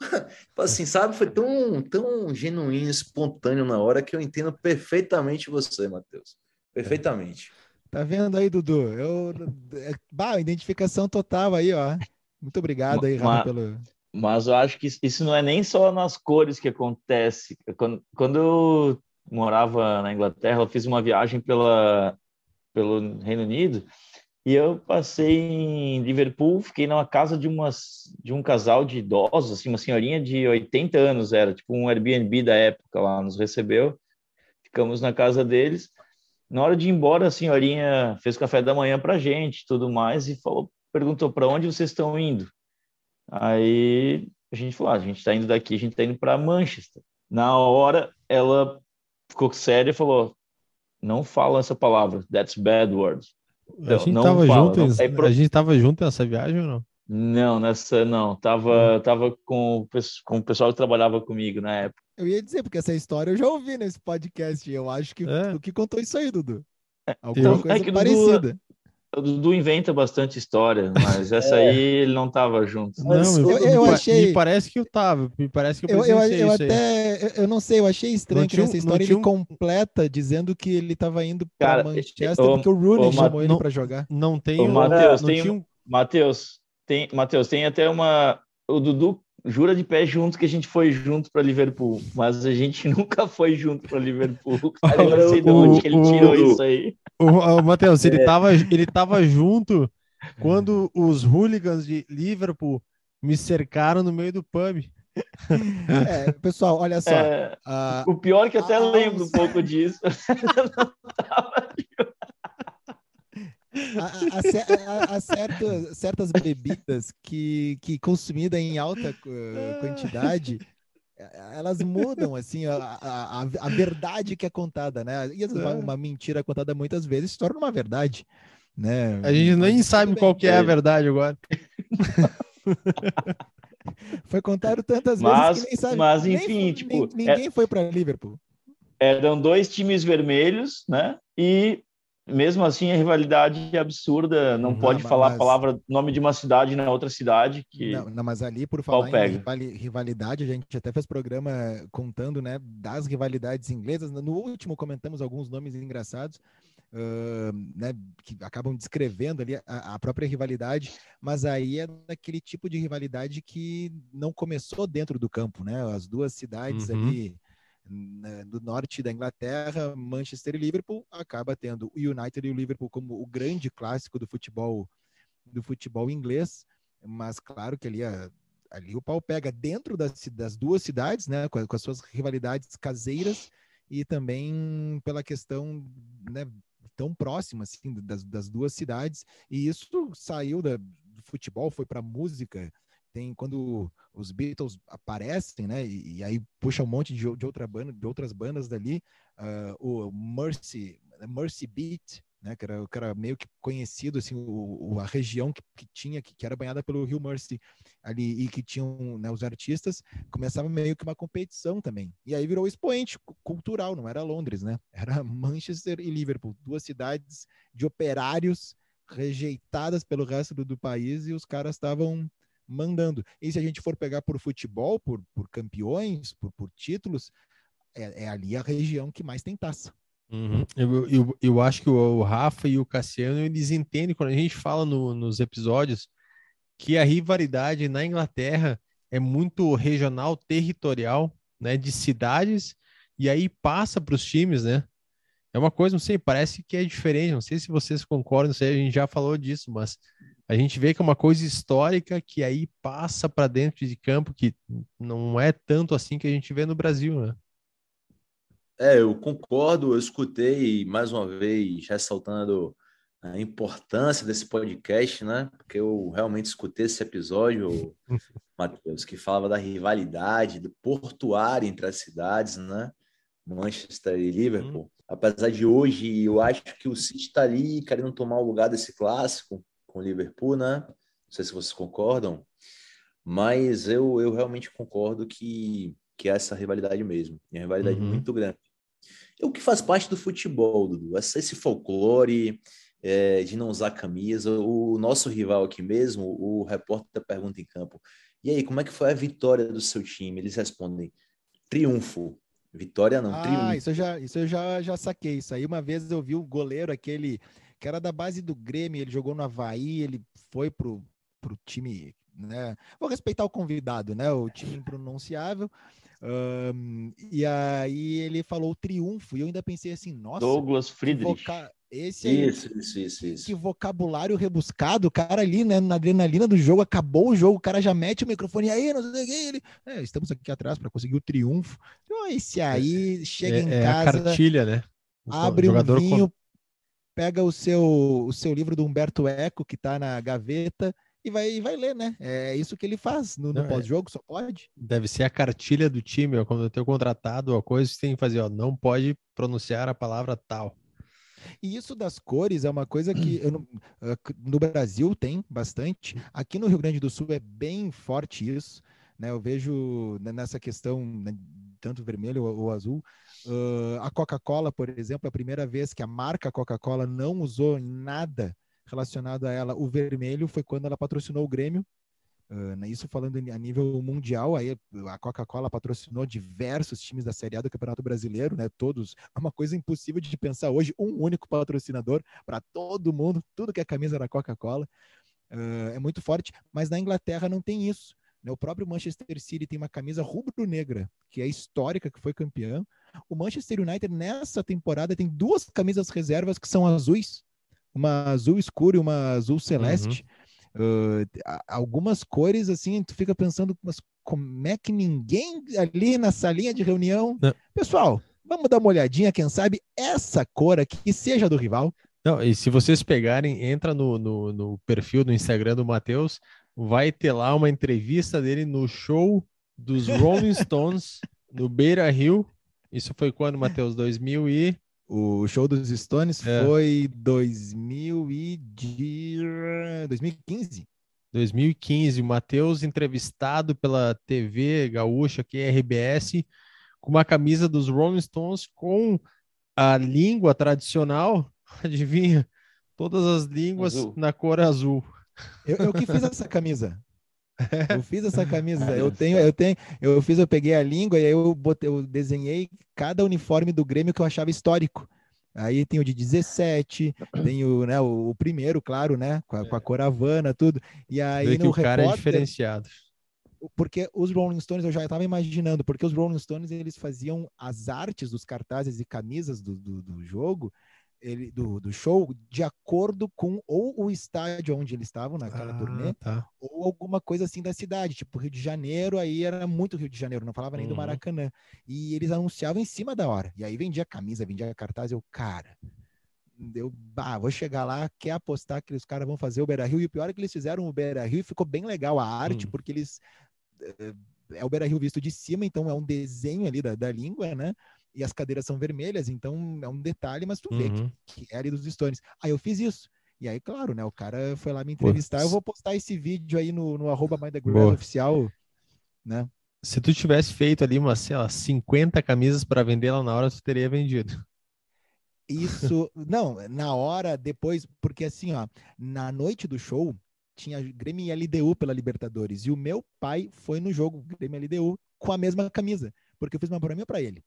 assim, sabe? Foi tão, tão genuíno, espontâneo na hora que eu entendo perfeitamente você, Matheus. Perfeitamente. Tá vendo aí, Dudu? Eu, é, bah, identificação total aí, ó. Muito obrigado aí, Rafa, pelo. Mas eu acho que isso não é nem só nas cores que acontece. Quando, quando eu morava na Inglaterra, eu fiz uma viagem pela, pelo Reino Unido e eu passei em Liverpool, fiquei na casa de, umas, de um casal de idosos, assim, uma senhorinha de 80 anos, era tipo um Airbnb da época lá, nos recebeu. Ficamos na casa deles. Na hora de ir embora, a senhorinha fez café da manhã pra gente tudo mais e falou: perguntou para onde vocês estão indo. Aí a gente falou: ah, a gente está indo daqui, a gente está indo para Manchester. Na hora, ela ficou séria e falou: não fala essa palavra, that's bad words. A gente estava junto, não, é pro... a gente tava junto nessa viagem ou não? Não, nessa não. Tava, hum. tava com, com o pessoal que trabalhava comigo na época. Eu ia dizer, porque essa história eu já ouvi nesse podcast. Eu acho que é. o que contou isso aí, Dudu. É, Alguma coisa é parecida. Dudu, o Dudu inventa bastante história, mas essa é. aí ele não estava junto. Não, eu, eu, eu achei. Me parece que eu tava. Me parece que eu Eu, eu, eu até. Eu não sei, eu achei estranho que essa história ele um... completa dizendo que ele estava indo para Manchester porque o Rooney chamou ele para jogar. Não tem. Ô, Matheus, tem. Um... Matheus, tem, Matheus, tem até uma. O Dudu jura de pé junto que a gente foi junto para Liverpool, mas a gente nunca foi junto para Liverpool. Cara, eu não sei de onde o, ele tirou o, isso aí. O, o Matheus, ele, é. tava, ele tava junto quando os hooligans de Liverpool me cercaram no meio do pub. É, pessoal, olha só. É, uh, o pior é que eu até lembro um pouco disso. Há, certo, certas bebidas que, que consumida em alta uh, quantidade, elas mudam assim a, a, a, verdade que é contada, né? E uma, é. uma mentira contada muitas vezes se torna uma verdade, né? A gente nem sabe qual que é a verdade agora. foi contado tantas mas, vezes que nem sabe. Mas enfim, nem, tipo, ninguém é, foi para Liverpool. Eram dois times vermelhos, né? E mesmo assim a rivalidade é absurda, não, pode falar mas... a palavra nome de uma cidade na outra cidade que não, não mas ali por falar em rivalidade, a gente até fez programa contando, né, das rivalidades inglesas. No último comentamos alguns nomes engraçados. Uh, né, que acabam descrevendo ali a, a, própria rivalidade, mas aí é daquele tipo de rivalidade que não começou dentro do campo, né? As duas cidades uhum. ali do norte da Inglaterra, Manchester e Liverpool, acaba tendo o United e o Liverpool como o grande clássico do futebol do futebol inglês, mas claro que ali, a, ali o pau pega dentro das, das duas cidades, né, com, com, as suas rivalidades caseiras e também pela questão né, tão próxima assim, das, das duas cidades, e isso saiu da, do futebol, foi para música, tem quando os Beatles aparecem, né? E, e aí puxa um monte de, de, outra banda, de outras bandas dali, uh, o Mercy, Mercy Beat, né? Que era, que era meio que conhecido assim, o, o a região que, que tinha, que, que, era banhada pelo Rio Mercy ali e que tinham né, os artistas, começava meio que uma competição também. E aí virou expoente cultural, não era Londres, né? Era Manchester e Liverpool, duas cidades de operários rejeitadas pelo resto do, do país e os caras estavam mandando. E se a gente for pegar por futebol, por, por campeões, por, por títulos, é, é, ali a região que mais tem taça. Uhum. Eu, eu, eu, acho que o, Rafa e o Cassiano eles entendem quando a gente fala no, nos episódios que a rivalidade na Inglaterra é muito regional, territorial, né, de cidades e aí passa para os times, né? É uma coisa, não sei, parece que é diferente. Não sei se vocês concordam, não sei, a gente já falou disso, mas a gente vê que é uma coisa histórica que aí passa para dentro de campo, que não é tanto assim que a gente vê no Brasil, né? É, eu concordo, eu escutei mais uma vez ressaltando a importância desse podcast, né? Porque eu realmente escutei esse episódio, Matheus, que falava da rivalidade, do portuário entre as cidades, né? Manchester e Liverpool. Hum. Apesar de hoje, eu acho que o City está ali querendo tomar o lugar desse clássico com o Liverpool, né? Não sei se vocês concordam, mas eu, eu realmente concordo que, que é essa rivalidade mesmo. É uma rivalidade uhum. muito grande. É o que faz parte do futebol, Dudu. Esse folclore é, de não usar camisa. O nosso rival aqui mesmo, o repórter pergunta em campo: e aí, como é que foi a vitória do seu time? Eles respondem: triunfo. Vitória não, ah, triunfo. Isso eu já, isso eu já, já saquei. Isso aí uma vez eu vi o goleiro, aquele que era da base do Grêmio, ele jogou no Havaí, ele foi pro, pro time, né? Vou respeitar o convidado, né? O time impronunciável. Um, e aí ele falou triunfo, e eu ainda pensei assim, nossa. Douglas Friedrich. Esse aí, isso, isso, isso, isso. Que vocabulário rebuscado, o cara ali, né, na adrenalina do jogo, acabou o jogo, o cara já mete o microfone aí, não sei o que, ele, é, estamos aqui atrás para conseguir o triunfo. Então, esse aí chega é, em é casa. a cartilha, né? O abre um vinho, pega o seu, o seu livro do Humberto Eco, que está na gaveta, e vai, vai ler, né? É isso que ele faz no, no é pós-jogo, só pode. Deve ser a cartilha do time, ó, quando eu tenho contratado, a coisa que tem que fazer, ó, não pode pronunciar a palavra tal. E isso das cores é uma coisa que eu, no Brasil tem bastante. Aqui no Rio Grande do Sul é bem forte isso. Né? Eu vejo nessa questão, né, tanto vermelho ou, ou azul. Uh, a Coca-Cola, por exemplo, a primeira vez que a marca Coca-Cola não usou nada relacionado a ela o vermelho foi quando ela patrocinou o Grêmio. Uh, isso falando a nível mundial, aí a Coca-Cola patrocinou diversos times da Série A do Campeonato Brasileiro, né? Todos, é uma coisa impossível de pensar hoje, um único patrocinador para todo mundo, tudo que é camisa da Coca-Cola. Uh, é muito forte, mas na Inglaterra não tem isso. Né? O próprio Manchester City tem uma camisa rubro-negra, que é histórica, que foi campeão. O Manchester United, nessa temporada, tem duas camisas reservas que são azuis uma azul escuro e uma azul celeste. Uhum. Uh, algumas cores, assim, tu fica pensando, mas como é que ninguém ali na salinha de reunião. Não. Pessoal, vamos dar uma olhadinha, quem sabe essa cor aqui seja do rival. Não, e se vocês pegarem, entra no, no, no perfil do Instagram do Matheus, vai ter lá uma entrevista dele no show dos Rolling Stones no Beira Rio. Isso foi quando, Matheus? 2000 e o show dos Stones é. foi 2000 e de... 2015. 2015, o Matheus entrevistado pela TV gaúcha, que é RBS, com uma camisa dos Rolling Stones com a língua tradicional, adivinha? Todas as línguas azul. na cor azul. Eu, eu que fiz essa camisa. Eu fiz essa camisa. Eu tenho, eu tenho, eu fiz, eu peguei a língua e aí eu botei, eu desenhei cada uniforme do Grêmio que eu achava histórico. Aí tem o de 17, tem o, né, o, o primeiro, claro, né, com a, é. com a cor Havana, tudo. E aí no o cara é diferenciado. Porque os Rolling Stones, eu já estava imaginando, porque os Rolling Stones, eles faziam as artes dos cartazes e camisas do, do, do jogo, ele, do, do show de acordo com ou o estádio onde eles estavam naquela ah, turnê, tá. ou alguma coisa assim da cidade, tipo Rio de Janeiro, aí era muito Rio de Janeiro, não falava nem uhum. do Maracanã. E eles anunciavam em cima da hora. E aí vendia camisa, vendia cartaz, eu, cara, eu, bah, vou chegar lá, quer apostar que os caras vão fazer o Beira Rio, e o pior é que eles fizeram o Beira Rio e ficou bem legal a arte, uhum. porque eles. Eh, é o Beira Rio visto de cima, então é um desenho ali da, da língua, né? E as cadeiras são vermelhas, então é um detalhe, mas tu vê uhum. que, que é ali dos Stones. Aí eu fiz isso. E aí, claro, né? O cara foi lá me entrevistar. Eu vou postar esse vídeo aí no, no arroba oficial, né? Se tu tivesse feito ali umas, sei lá, 50 camisas para vender lá na hora, tu teria vendido. Isso, não, na hora, depois, porque assim, ó, na noite do show, tinha Grêmio e LDU pela Libertadores. E o meu pai foi no jogo Grêmio e LDU com a mesma camisa, porque eu fiz uma e para ele.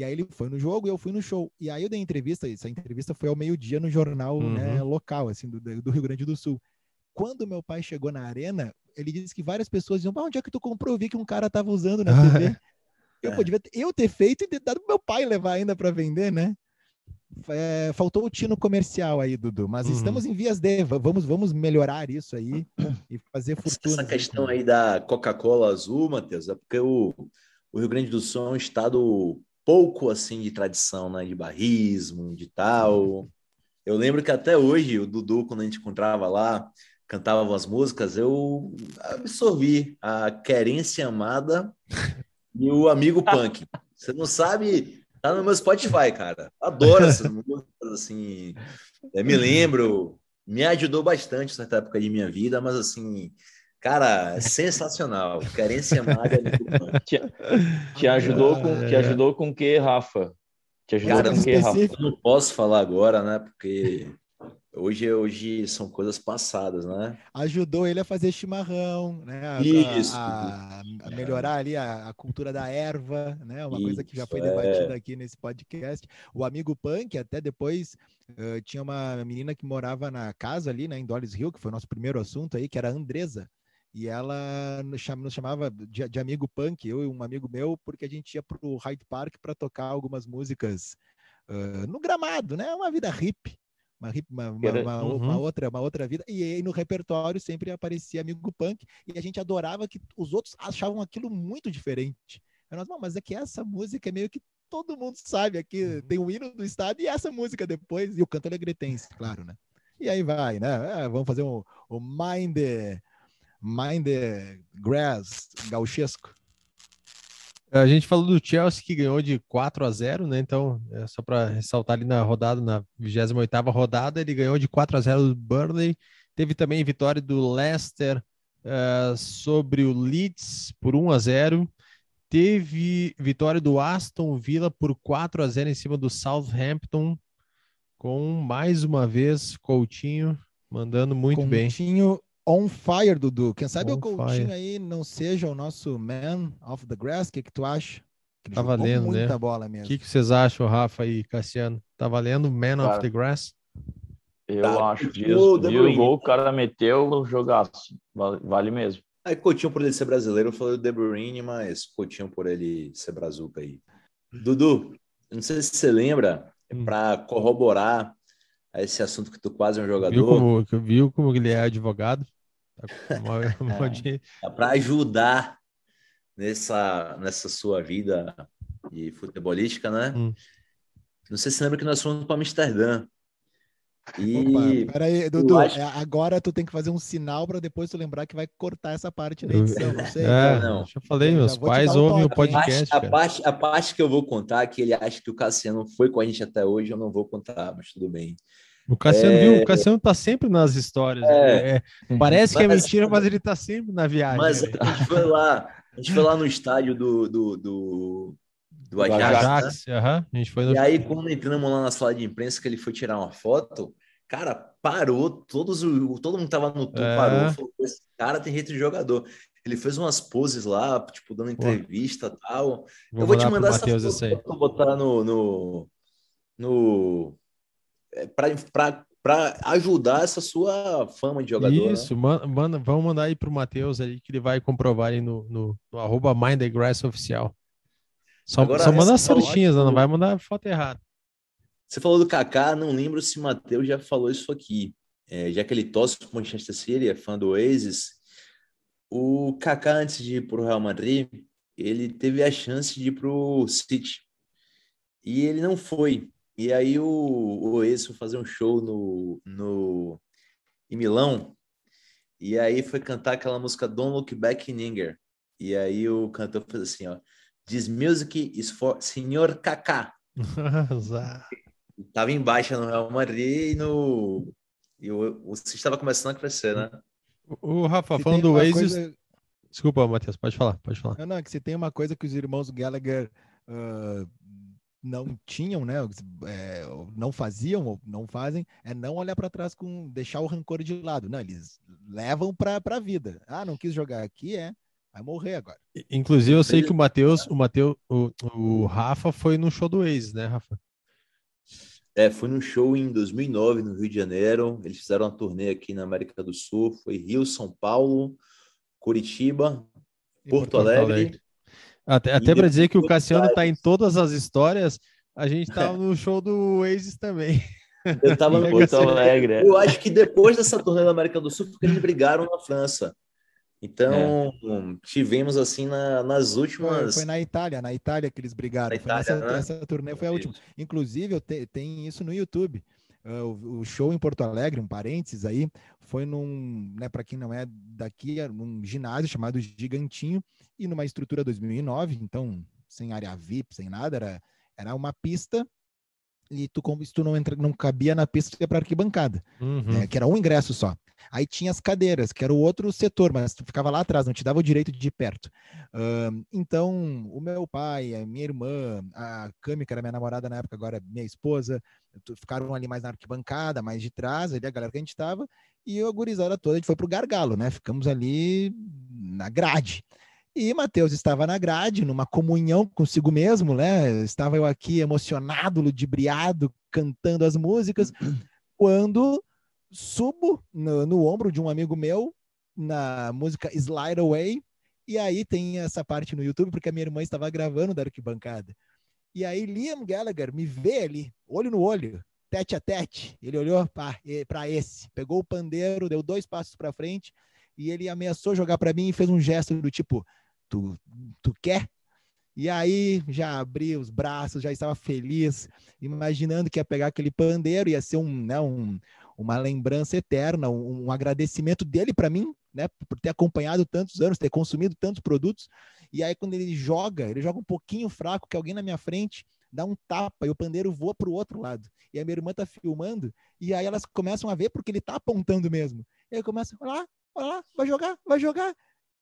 E aí ele foi no jogo e eu fui no show. E aí eu dei entrevista, essa entrevista foi ao meio-dia no jornal uhum. né, local, assim, do, do, Rio Grande do Sul. Quando meu pai chegou na arena, ele disse que várias pessoas diziam, ah, onde é que tu comprou? Eu vi que um cara tava usando na TV. eu é. podia ter, eu ter feito e ter dado pro meu pai levar ainda para vender, né? É, faltou o tino comercial aí, Dudu, mas uhum. estamos em vias de, vamos, vamos melhorar isso aí e fazer fortuna. Essa questão aí da Coca-Cola azul, Matheus, é porque o, o Rio Grande do Sul é um estado pouco assim de tradição, né? De barrismo, de tal. Eu lembro que até hoje o Dudu, quando a gente encontrava lá, cantava as músicas, eu absorvi a querência amada e o amigo punk. Você não sabe, tá no meu Spotify, cara. Adoro essas músicas, assim. Eu me lembro, me ajudou bastante nessa época de minha vida, mas assim, Cara, é sensacional. Querência Maga. te, te ajudou com te ajudou com o que, Rafa? Te ajudou Cara, com o que, Rafa? Eu não posso falar agora, né? Porque hoje, hoje são coisas passadas, né? Ajudou ele a fazer chimarrão, né? A, Isso. A, a melhorar ali a, a, cultura da erva, né? Uma Isso, coisa que já foi debatida é. aqui nesse podcast. O amigo Punk, até depois, uh, tinha uma menina que morava na casa ali, né? Em Dollis Hill, que foi o nosso primeiro assunto aí, que era a Andresa. E ela nos chamava de, de, amigo punk, eu e um amigo meu, porque a gente ia para o Hyde Park para tocar algumas músicas uh, no gramado, né? Uma vida hippie, uma, uma, uma, uhum. uma, outra, uma outra vida. E aí no repertório sempre aparecia amigo punk, e a gente adorava que os outros achavam aquilo muito diferente. Nós, mas é que essa música é meio que todo mundo sabe aqui, uhum. tem o hino do estado e essa música depois, e o canto alegretense, claro, né? E aí vai, né? É, vamos fazer o, o Mind, Mind Grass gauchesco. A gente falou do Chelsea que ganhou de 4 a 0, né? Então, é só para ressaltar ali na rodada, na 28ª rodada, ele ganhou de 4 a 0 do Burnley. Teve também vitória do Leicester uh, sobre o Leeds por 1 a 0. Teve vitória do Aston Villa por 4 a 0 em cima do Southampton, com mais uma vez Coutinho mandando muito Coutinho bem. Coutinho on fire, Dudu. Quem sabe on o Coutinho fire. aí não seja o nosso man of the grass? O que, que tu acha? Que tá valendo, muita né? bola mesmo. O que, que vocês acham, Rafa e Cassiano? Tá valendo man Cara, of the grass? Eu tá. acho. Viu, viu o gol, o cara meteu, jogaço. Vale, vale mesmo. Aí Coutinho por ele ser brasileiro, eu falei o De Bruyne, mas Coutinho por ele ser brazuca aí. Dudu, não sei se você lembra, hum. para corroborar esse assunto que tu quase é um jogador. Viu como, viu como ele é advogado? Tá é, para ajudar nessa, nessa sua vida de futebolística, né? Hum. Não sei se lembra que nós fomos para Amsterdã. E Opa, peraí, Dudu, acho... É, agora tu tem que fazer um sinal para depois tu lembrar que vai cortar essa parte da edição, não sei. É, não. Já falei, meus pais ouvem o podcast. A parte, a parte, a, parte, que eu vou contar, que ele acha que o Cassiano foi com a gente até hoje, eu não vou contar, mas tudo bem. O Cassiano, é... viu? O Cassiano tá sempre nas histórias. É... É... Parece mas, que é mentira, mas ele tá sempre na viagem. Mas a gente foi lá, a gente foi lá no estádio do, do, do, do Ajax. Ajax né? uhum. a gente foi no... E aí, quando entramos lá na sala de imprensa, que ele foi tirar uma foto, Cara, parou, todos todo mundo tava no tour, é. parou, falou, esse cara tem jeito de jogador. Ele fez umas poses lá, tipo, dando entrevista e tal. Vou eu vou te mandar essa foto pra botar no... no, no é, pra, para ajudar essa sua fama de jogador. Né? Isso, né? manda, vamos mandar aí pro Matheus aí que ele vai comprovar aí no, no, no arroba Mind the Grass oficial. Só, Agora, só manda certinhas, né? não vai mandar foto errada. Você falou do Kaká, não lembro se o Matheus já falou isso aqui. É, já que ele torce para o Manchester City, é fã do Oasis, o Kaká, antes de ir para o Real Madrid, ele teve a chance de ir para o City. E ele não foi. E aí o, o Oasis foi fazer um show no, no, em Milão, e aí foi cantar aquela música Don't Look Back in Anger. E aí o cantor fez assim, ó, This music is for Senhor Kaká. Tava em baixa no Real Madrid e no. E o, o estava começando a crescer, né? O, o Rafa, se falando do Oasis. Coisa... Desculpa, Matheus, pode falar, pode falar. Não, não, é que se tem uma coisa que os irmãos Gallagher uh, não tinham, né? É, não faziam ou não fazem, é não olhar para trás com deixar o rancor de lado. Não, eles levam para a vida. Ah, não quis jogar aqui, é. Vai morrer agora. Inclusive, eu sei que o Matheus, o Matheus, o, o Rafa foi no show do Oasis, né, Rafa? É, foi num show em 2009 no Rio de Janeiro. Eles fizeram uma turnê aqui na América do Sul. Foi Rio, São Paulo, Curitiba, Porto, Porto Alegre. Alegre. Até, até para dizer que o Cassiano está em todas as histórias, a gente estava no show do Oasis também. Eu estava no Porto Alegre. É. Eu acho que depois dessa turnê da América do Sul, porque eles brigaram na França. Então, é. tivemos assim na, nas últimas. Foi, foi, na Itália, na Itália que eles brigaram. Itália, nessa, né? essa turnê foi a última. Inclusive, eu te, tem isso no YouTube. Uh, o, o, show em Porto Alegre, um parênteses aí, foi num, né, para quem não é daqui, num ginásio chamado Gigantinho e numa estrutura 2009, então sem área VIP, sem nada, era, era uma pista e tu, se tu não, entra, não cabia na pista, ia para arquibancada, uhum. né, que era um ingresso só. Aí tinha as cadeiras, que era o outro setor, mas tu ficava lá atrás, não te dava o direito de ir perto. Uh, então, o meu pai, a minha irmã, a Cami, que era minha namorada na época, agora minha esposa, ficaram ali mais na arquibancada, mais de trás, ali a galera que a gente estava, e a gurizada toda, a gente foi pro gargalo, né? Ficamos ali na grade. E Mateus estava na grade, numa comunhão consigo mesmo, né? Estava eu aqui emocionado, ludibriado, cantando as músicas, quando subo no, no, ombro de um amigo meu na música Slide Away. E aí tem essa parte no YouTube, porque a minha irmã estava gravando da arquibancada. E aí Liam Gallagher me vê ali, olho no olho, tete a tete. Ele olhou para esse, pegou o pandeiro, deu dois passos para frente e ele ameaçou jogar para mim e fez um gesto do tipo: Tu, tu quer? E aí já abri os braços, já estava feliz, imaginando que ia pegar aquele pandeiro, ia ser um, né, um, uma lembrança eterna, um, um agradecimento dele para mim, né, por ter acompanhado tantos anos, ter consumido tantos produtos. E aí quando ele joga, ele joga um pouquinho fraco, que alguém na minha frente dá um tapa e o pandeiro voa para o outro lado. E a minha irmã tá filmando, e aí elas começam a ver porque ele tá apontando mesmo. E aí começa, olha lá, olha lá, vai jogar, vai jogar.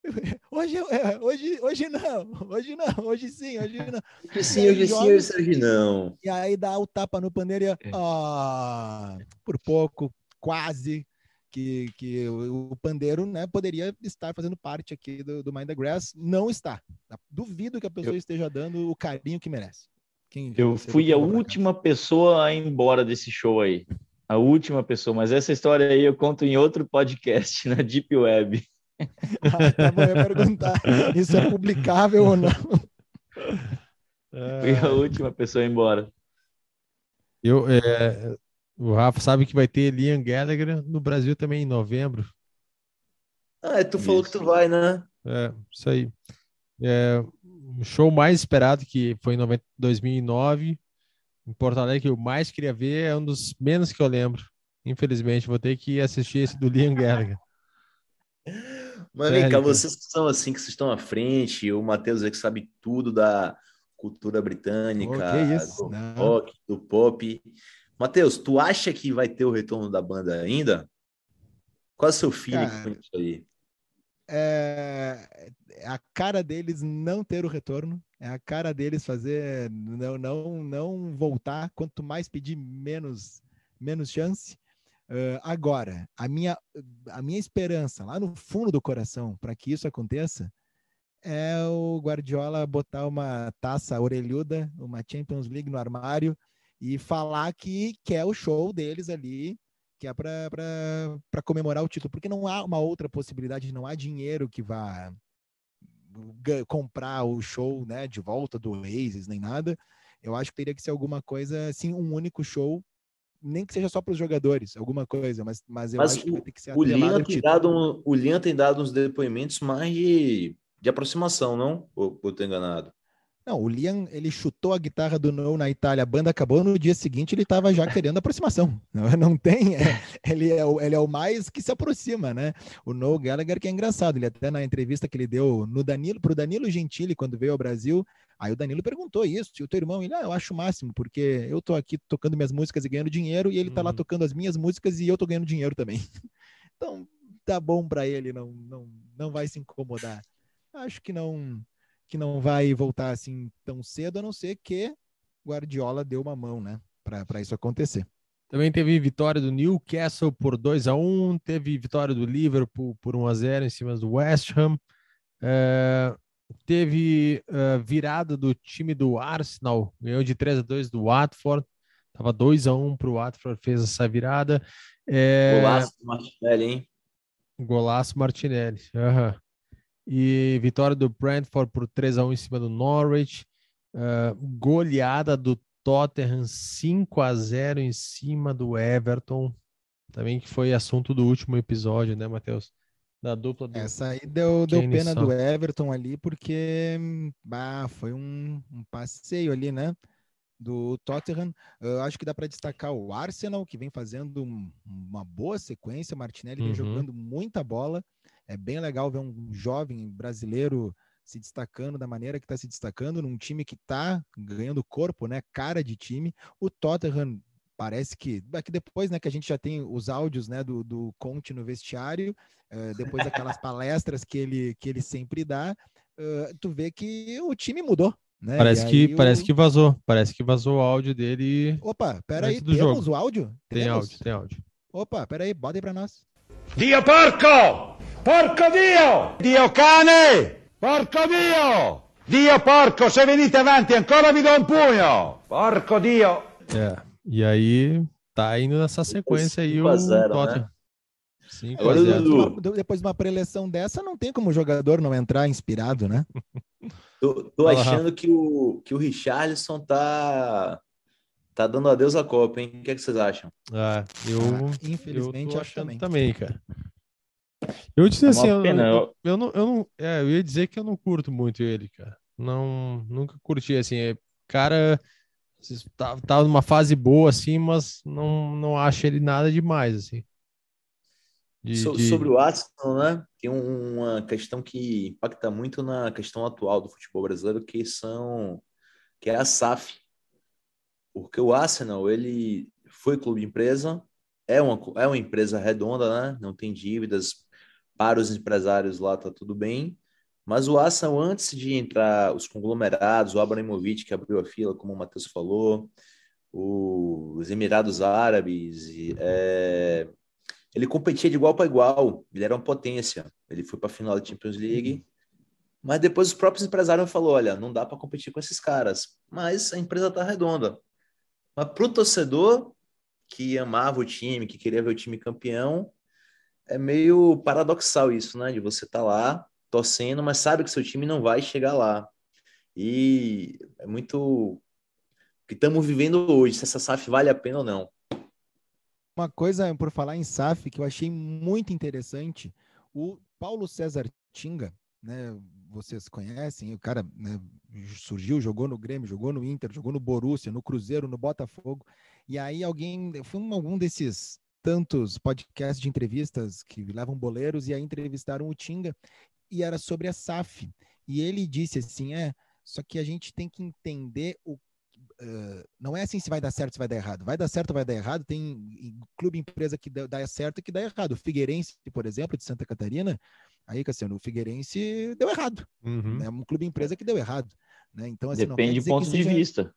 Hoje, é, hoje, hoje não, hoje não, hoje sim, hoje não. Hoje sim, hoje sim, hoje não. E aí dá o tapa no pandeiro e, ah, por pouco, quase, que, que o, o pandeiro né, poderia estar fazendo parte aqui do, do Mind the Grass. Não está. Duvido que a pessoa eu, esteja dando o carinho que merece. Quem eu fui a última pessoa a ir embora desse show aí. A última pessoa, mas essa história aí eu conto em outro podcast na Deep Web. Ah, eu ia perguntar. Isso é publicável ou não? Fui a última pessoa a ir embora. Eu, é, o Rafa sabe que vai ter Liam Gallagher no Brasil também em novembro. Ah, é, tu isso. falou que tu vai, né? É, isso aí. É, o show mais esperado que foi em 2009 em Porto Alegre que eu mais queria ver é um dos menos que eu lembro. Infelizmente, vou ter que assistir esse do Liam Gallagher. Mas vem cá, vocês que são assim, que vocês estão à frente, o Matheus é que sabe tudo da cultura britânica, oh, do rock, do pop. Matheus, tu acha que vai ter o retorno da banda ainda? Qual é o seu feeling com isso aí? É, é a cara deles não ter o retorno, é a cara deles fazer não não não voltar, quanto mais pedir menos menos chance. Uh, agora, a minha a minha esperança lá no fundo do coração para que isso aconteça é o Guardiola botar uma taça orelhuda, uma Champions League no armário e falar que quer o show deles ali, que é para comemorar o título, porque não há uma outra possibilidade, não há dinheiro que vá comprar o show né, de volta do Oasis, nem nada. Eu acho que teria que ser alguma coisa, assim, um único show, nem que seja só para os jogadores, alguma coisa, mas, mas eu mas acho o, que vai ter que ser o Liam, tem dado um, o Liam tem dado uns depoimentos mais de, de aproximação, não? Ou, ou tô enganado? Não, o Liam, ele chutou a guitarra do No na Itália, a banda acabou, no dia seguinte ele estava já querendo aproximação. Não, não tem, é, ele, é o, ele é o mais que se aproxima, né? O No Gallagher que é engraçado, ele até na entrevista que ele deu no Danilo, pro Danilo Gentili, quando veio ao Brasil, aí o Danilo perguntou isso, e o teu irmão, ele, ah, eu acho o máximo, porque eu tô aqui tocando minhas músicas e ganhando dinheiro, e ele tá lá uhum. tocando as minhas músicas e eu tô ganhando dinheiro também. Então, tá bom para ele, não, não, não vai se incomodar. Acho que não que não vai voltar assim tão cedo, a não ser que Guardiola deu uma mão, né, para isso acontecer. Também teve vitória do Newcastle por 2 a 1 teve vitória do Liverpool por 1 a 0 em cima do West Ham. É, teve uh, virada do time do Arsenal, ganhou de 3 a 2 do Watford. Tava 2 a 1 para o Watford, fez essa virada. É... Golaço Martinelli, hein? Golaço Martinelli. Uhum e vitória do Brentford por 3 a 1 em cima do Norwich, uh, goleada do Tottenham 5 a 0 em cima do Everton, também que foi assunto do último episódio, né, Matheus? Da dupla do Essa aí deu, deu pena do Everton ali, porque bah, foi um, um passeio ali, né? do Tottenham. Eu acho que dá para destacar o Arsenal, que vem fazendo um, uma boa sequência. Martinelli vem uhum. jogando muita bola. É bem legal ver um jovem brasileiro se destacando da maneira que está se destacando num time que está ganhando corpo, né? Cara de time. O Tottenham parece que, que depois, né, que a gente já tem os áudios, né, do, do Conte no vestiário, uh, depois daquelas palestras que ele que ele sempre dá, uh, tu vê que o time mudou, né? Parece que, parece que vazou. Parece que vazou o áudio dele. Opa, peraí, temos jogo. o áudio? Tem temos? áudio, tem áudio. Opa, peraí, bota aí pra nós. Dio porco! Porco Dio! Dio cane! Porco Dio! Dio porco, se venite avanti ancora vi do um punho! Porco Dio! É, e aí tá indo nessa sequência aí o Tottenham. Né? Agora, depois de uma preleção dessa, não tem como o jogador não entrar inspirado, né? Tô, tô achando que o, que o Richarlison tá, tá dando adeus à Copa, hein? O que, é que vocês acham? Ah, eu, ah, infelizmente, eu achando também. também, cara. Eu disse é assim, eu, eu, eu, não, eu, não, é, eu ia dizer que eu não curto muito ele, cara. Não, nunca curti, assim, é, cara, tá, tá numa fase boa, assim, mas não, não acho ele nada demais, assim. De, so, de... Sobre o Arsenal, né? Tem uma questão que impacta muito na questão atual do futebol brasileiro, que são que é a SAF. Porque o Arsenal, ele foi clube empresa, é uma, é uma empresa redonda, né? Não tem dívidas para os empresários lá, tá tudo bem. Mas o Arsenal, antes de entrar os conglomerados, o Abramovich, que abriu a fila, como o Matheus falou, os Emirados Árabes, é, ele competia de igual para igual, ele era uma potência. Ele foi para a final da Champions League, mas depois os próprios empresários falou, olha, não dá para competir com esses caras. Mas a empresa tá redonda. Mas para o torcedor que amava o time, que queria ver o time campeão, é meio paradoxal isso, né? De você estar tá lá torcendo, mas sabe que seu time não vai chegar lá. E é muito que estamos vivendo hoje, se essa SAF vale a pena ou não. Uma coisa, por falar em SAF, que eu achei muito interessante, o Paulo César Tinga, né, vocês conhecem, o cara né, surgiu, jogou no Grêmio, jogou no Inter, jogou no Borussia, no Cruzeiro, no Botafogo, e aí alguém, foi algum desses tantos podcasts de entrevistas que levam boleiros, e aí entrevistaram o Tinga, e era sobre a SAF, e ele disse assim, é, só que a gente tem que entender o Uh, não é assim se vai dar certo, se vai dar errado. Vai dar certo, vai dar errado. Tem clube empresa que dá certo e que dá errado. O Figueirense, por exemplo, de Santa Catarina, aí, Cassiano, o Figueirense deu errado. Uhum. É um clube empresa que deu errado. Né? Então, assim, Depende de ponto de seja... vista.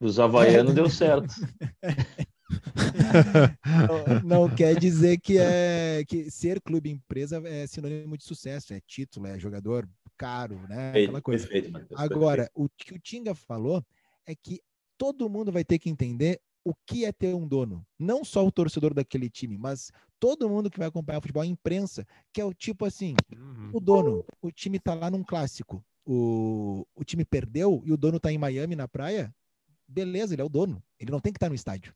Os havaianos é. deu certo. não, não, quer dizer que é que ser clube empresa é sinônimo de sucesso, é título, é jogador caro, né? Perfeito, Aquela coisa. Perfeito, Agora, perfeito. o que o Tinga falou é que todo mundo vai ter que entender o que é ter um dono. Não só o torcedor daquele time, mas todo mundo que vai acompanhar o futebol, a imprensa, que é o tipo assim, uhum. o dono, o time tá lá num clássico, o, o time perdeu e o dono tá em Miami na praia, beleza, ele é o dono, ele não tem que estar tá no estádio.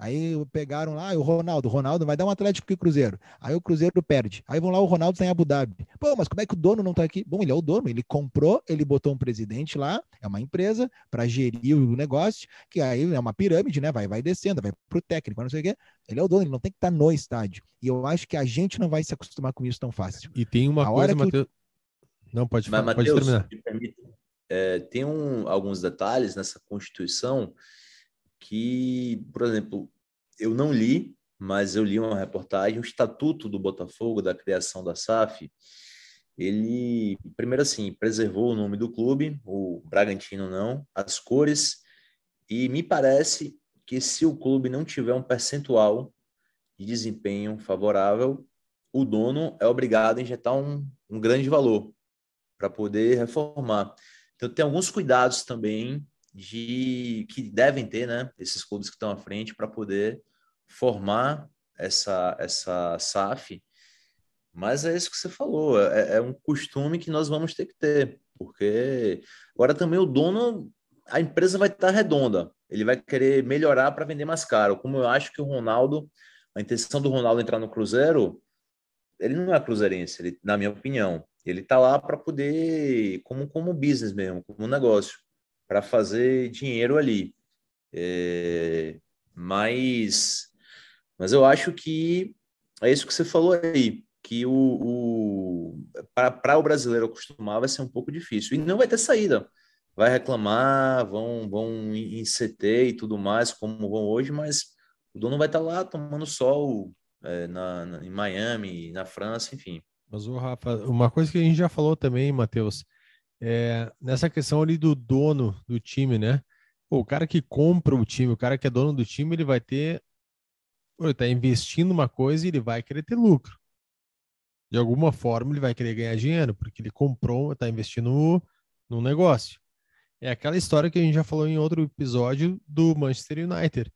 Aí pegaram lá, o Ronaldo, o Ronaldo vai dar um Atlético e Cruzeiro. Aí o Cruzeiro perde. Aí vão lá, o Ronaldo está em Abu Dhabi. Pô, mas como é que o dono não está aqui? Bom, ele é o dono, ele comprou, ele botou um presidente lá, é uma empresa para gerir o negócio, que aí é uma pirâmide, né? Vai, vai descendo, vai pro técnico, não sei o quê. Ele é o dono, ele não tem que estar tá no estádio. E eu acho que a gente não vai se acostumar com isso tão fácil. E tem uma a coisa, Matheus. Não, pode, mas, pode Mateus, terminar. É, tem um, alguns detalhes nessa Constituição que, por exemplo, eu não li, mas eu li uma reportagem, o Estatuto do Botafogo, da criação da SAF, ele, primeiro assim, preservou o nome do clube, o Bragantino não, as cores, e me parece que se o clube não tiver um percentual de desempenho favorável, o dono é obrigado a injetar um, um grande valor para poder reformar. Então, tem alguns cuidados também de que devem ter, né, esses clubes que estão à frente para poder formar essa essa SAF. Mas é isso que você falou, é, é um costume que nós vamos ter que ter, porque agora também o dono, a empresa vai estar redonda, ele vai querer melhorar para vender mais caro. Como eu acho que o Ronaldo, a intenção do Ronaldo entrar no Cruzeiro, ele não é cruzeirense, ele, na minha opinião. Ele está lá para poder, como, como business mesmo, como negócio para fazer dinheiro ali. É, mas, mas eu acho que é isso que você falou aí, que o, o para o brasileiro acostumar vai ser um pouco difícil. E não vai ter saída. Vai reclamar, vão, vão em CT e tudo mais, como vão hoje, mas o dono vai estar lá tomando sol é, na, na, em Miami, na França, enfim. Mas, o Rafa, uma coisa que a gente já falou também, Matheus, é, nessa questão ali do dono do time, né? Pô, o cara que compra o time, o cara que é dono do time, ele vai ter. Ele está investindo uma coisa e ele vai querer ter lucro. De alguma forma, ele vai querer ganhar dinheiro, porque ele comprou, está investindo no negócio. É aquela história que a gente já falou em outro episódio do Manchester United.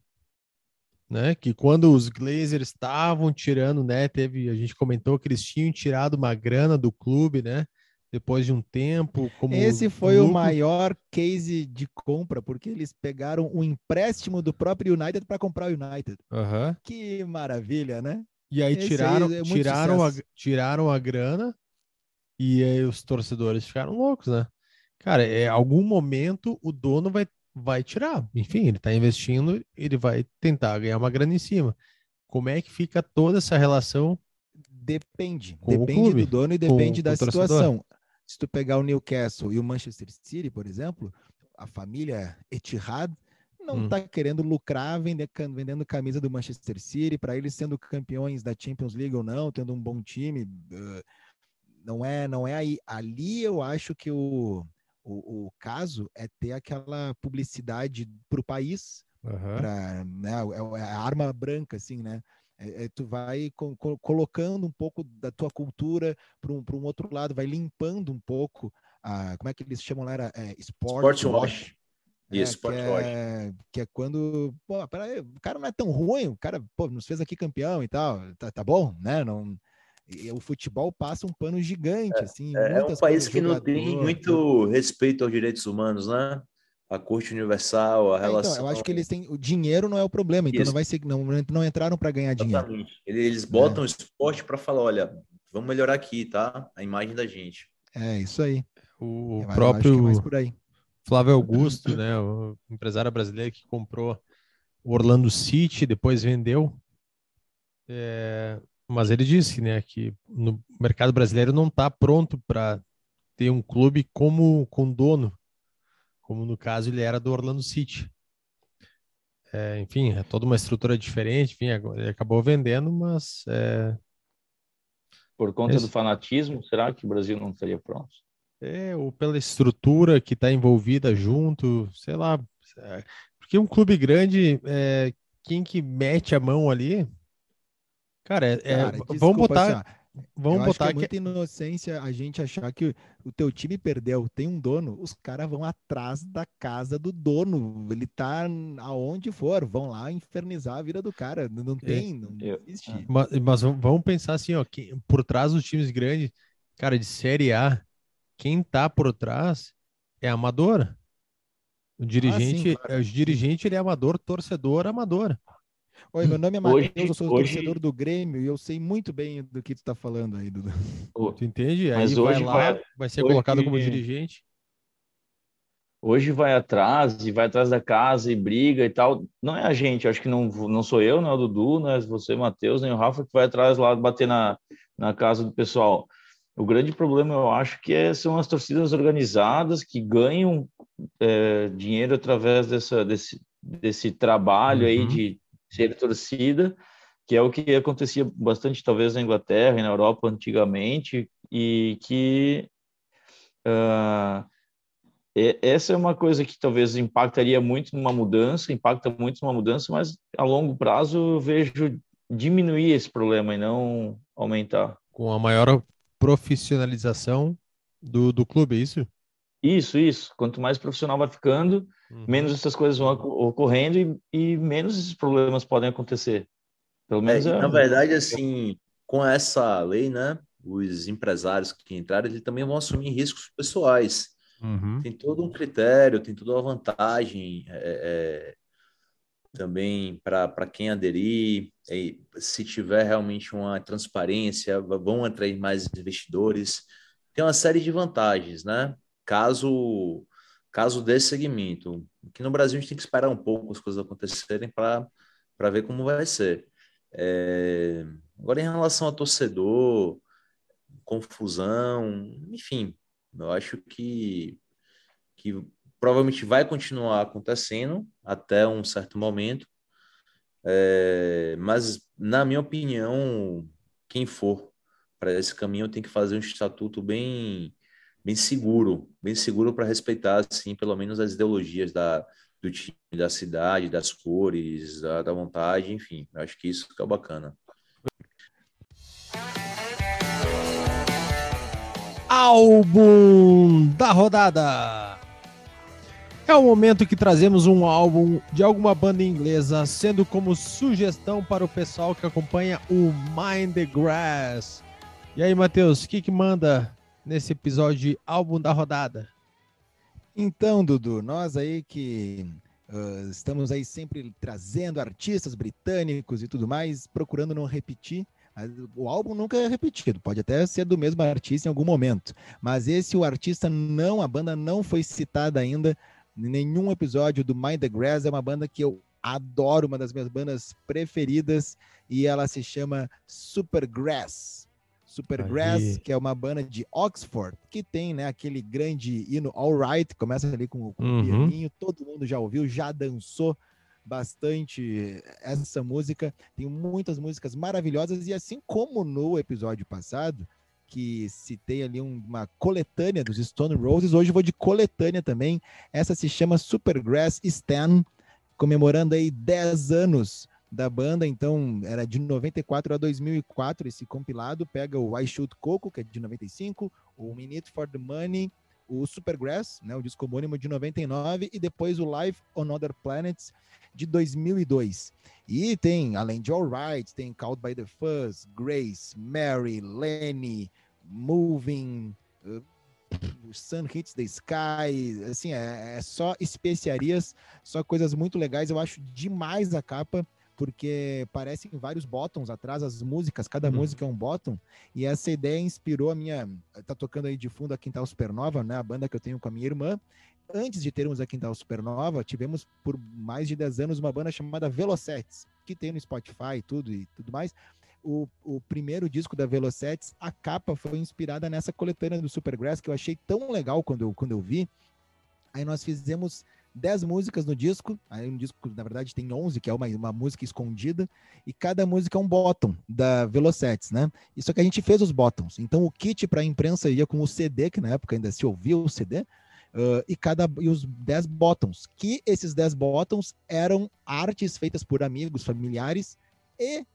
Né? Que quando os Glazers estavam tirando, né? Teve, a gente comentou que eles tinham tirado uma grana do clube, né? Depois de um tempo. Esse foi lucro. o maior case de compra, porque eles pegaram um empréstimo do próprio United para comprar o United. Uhum. Que maravilha, né? E aí Esse tiraram, aí é tiraram, a, tiraram a grana e aí os torcedores ficaram loucos, né? Cara, é algum momento o dono vai, vai tirar. Enfim, ele está investindo, ele vai tentar ganhar uma grana em cima. Como é que fica toda essa relação? Depende. Depende do dono e depende com, da com situação. Se tu pegar o Newcastle e o Manchester City, por exemplo, a família Etihad não está hum. querendo lucrar vender, vendendo camisa do Manchester City, para eles sendo campeões da Champions League ou não, tendo um bom time. Uh, não é, não é aí. Ali eu acho que o, o, o caso é ter aquela publicidade para o país, uhum. pra, né, é, é a arma branca, assim, né? É, é, tu vai co colocando um pouco da tua cultura para um, um outro lado, vai limpando um pouco a, como é que eles chamam lá? Era, é, sport, sport wash. É, Isso, que é, que é quando, pô, peraí, o cara não é tão ruim, o cara, pô, nos fez aqui campeão e tal, tá, tá bom, né? Não, o futebol passa um pano gigante, é, assim. É, é um país que não tem muito respeito aos direitos humanos, né? A Corte Universal, a relação. É, então, eu acho que eles têm. O dinheiro não é o problema, então Isso. não vai ser. Não, não entraram para ganhar Exatamente. dinheiro. Eles botam o esporte para falar: olha, vamos melhorar aqui, tá? A imagem da gente. É, isso aí. O eu próprio Flávio Augusto, né? O empresário brasileiro que comprou o Orlando City, depois vendeu. É, mas ele disse, né, que no mercado brasileiro não está pronto para ter um clube como com dono, como no caso ele era do Orlando City. É, enfim, é toda uma estrutura diferente. Enfim, ele acabou vendendo, mas é... por conta do fanatismo, será que o Brasil não estaria pronto? É, ou pela estrutura que está envolvida junto, sei lá. É, porque um clube grande, é, quem que mete a mão ali Cara, é, é Cara, vamos botar. Assim, vamos eu botar que é muita inocência a gente achar que o teu time perdeu, tem um dono, os caras vão atrás da casa do dono. Ele tá aonde for, vão lá infernizar a vida do cara. Não é, tem, não existe. Ah. Mas, mas, vamos pensar assim, ó, que por trás dos times grandes, cara, de série A, quem tá por trás é amador. O dirigente, ah, sim, claro. o dirigente ele é amador, torcedor amador. Oi, meu nome é Matheus, eu sou hoje... torcedor do Grêmio e eu sei muito bem do que tu está falando aí, Dudu. Tu entende? Aí Mas hoje vai lá, vai, vai ser hoje... colocado como dirigente. Hoje vai atrás e vai atrás da casa e briga e tal. Não é a gente, acho que não, não sou eu, não é o Dudu, não é você, Matheus, nem o Rafa que vai atrás lá bater na, na casa do pessoal. O grande problema, eu acho, que é, são as torcidas organizadas que ganham é, dinheiro através dessa, desse, desse trabalho uhum. aí de ser torcida, que é o que acontecia bastante talvez na Inglaterra e na Europa antigamente, e que uh, essa é uma coisa que talvez impactaria muito numa mudança, impacta muito numa mudança, mas a longo prazo eu vejo diminuir esse problema e não aumentar. Com a maior profissionalização do, do clube, é isso? Isso, isso. Quanto mais profissional vai ficando, uhum. menos essas coisas vão ocorrendo e, e, menos esses problemas podem acontecer. Pelo é, menos é, é... Na verdade, assim, com essa lei, né, os empresários que entraram, eles também vão assumir riscos pessoais. Uhum. Tem todo um critério, tem toda uma vantagem é, é, também para quem aderir. se tiver realmente uma transparência, vão atrair mais investidores. Tem uma série de vantagens, né? caso caso desse segmento. Aqui no Brasil a gente tem que esperar um pouco as coisas acontecerem para ver como vai ser. É, agora, em relação a torcedor, confusão, enfim, eu acho que, que provavelmente vai continuar acontecendo até um certo momento, é, mas, na minha opinião, quem for para esse caminho tem que fazer um estatuto bem bem seguro, bem seguro para respeitar, assim, pelo menos as ideologias da, do time, da cidade, das cores, da, da vontade, enfim. acho que isso é bacana. Álbum da rodada. É o momento que trazemos um álbum de alguma banda inglesa, sendo como sugestão para o pessoal que acompanha o Mind the Grass. E aí, Matheus, o que, que manda nesse episódio de álbum da rodada? Então, Dudu, nós aí que uh, estamos aí sempre trazendo artistas britânicos e tudo mais, procurando não repetir, O álbum nunca é repetido, pode até ser do mesmo artista em algum momento, mas esse o artista não, a banda não foi citada ainda em nenhum episódio do Mind the Grass. É uma banda que eu adoro, uma das minhas bandas preferidas, e ela se chama Supergrass. Supergrass, que é uma banda de Oxford, que tem né, aquele grande hino All Right, começa ali com, com uhum. o pianinho, todo mundo já ouviu, já dançou bastante essa música. Tem muitas músicas maravilhosas, e assim como no episódio passado, que citei ali uma coletânea dos Stone Roses, hoje vou de coletânea também. Essa se chama Supergrass Stan, comemorando aí 10 anos da banda, então era de 94 a 2004 esse compilado, pega o I Shoot Coco, que é de 95, o Minute for the Money, o Supergrass, né, o disco homônimo de 99 e depois o Life on Other Planets de 2002. E tem, além de All Right, tem Called by the Fuzz, Grace, Mary, Lenny, Moving, uh, Sun Hits the Sky, assim, é, é, só especiarias, só coisas muito legais. Eu acho demais a capa, porque parecem vários bottoms atrás, as músicas, cada uhum. música é um bottom, e essa ideia inspirou a minha. Tá tocando aí de fundo a Quintal Supernova, né? A banda que eu tenho com a minha irmã, antes de termos a Quintal Supernova, tivemos por mais de 10 anos uma banda chamada Velocetes, que tem no Spotify e tudo e tudo mais. O, o primeiro disco da Velocetes, a capa foi inspirada nessa coletânea do Supergrass, que eu achei tão legal quando eu, quando eu vi. Aí nós fizemos 10 músicas no disco, aí um disco, na verdade, tem 11, que é uma, uma música escondida, e cada música é um bottom da Velocetes, né? Isso que a gente fez os bottoms. Então o kit para a imprensa ia com o CD, que na época ainda se ouvia o CD, Uh, e cada e os 10 bottoms, que esses 10 bottoms eram artes feitas por amigos, familiares e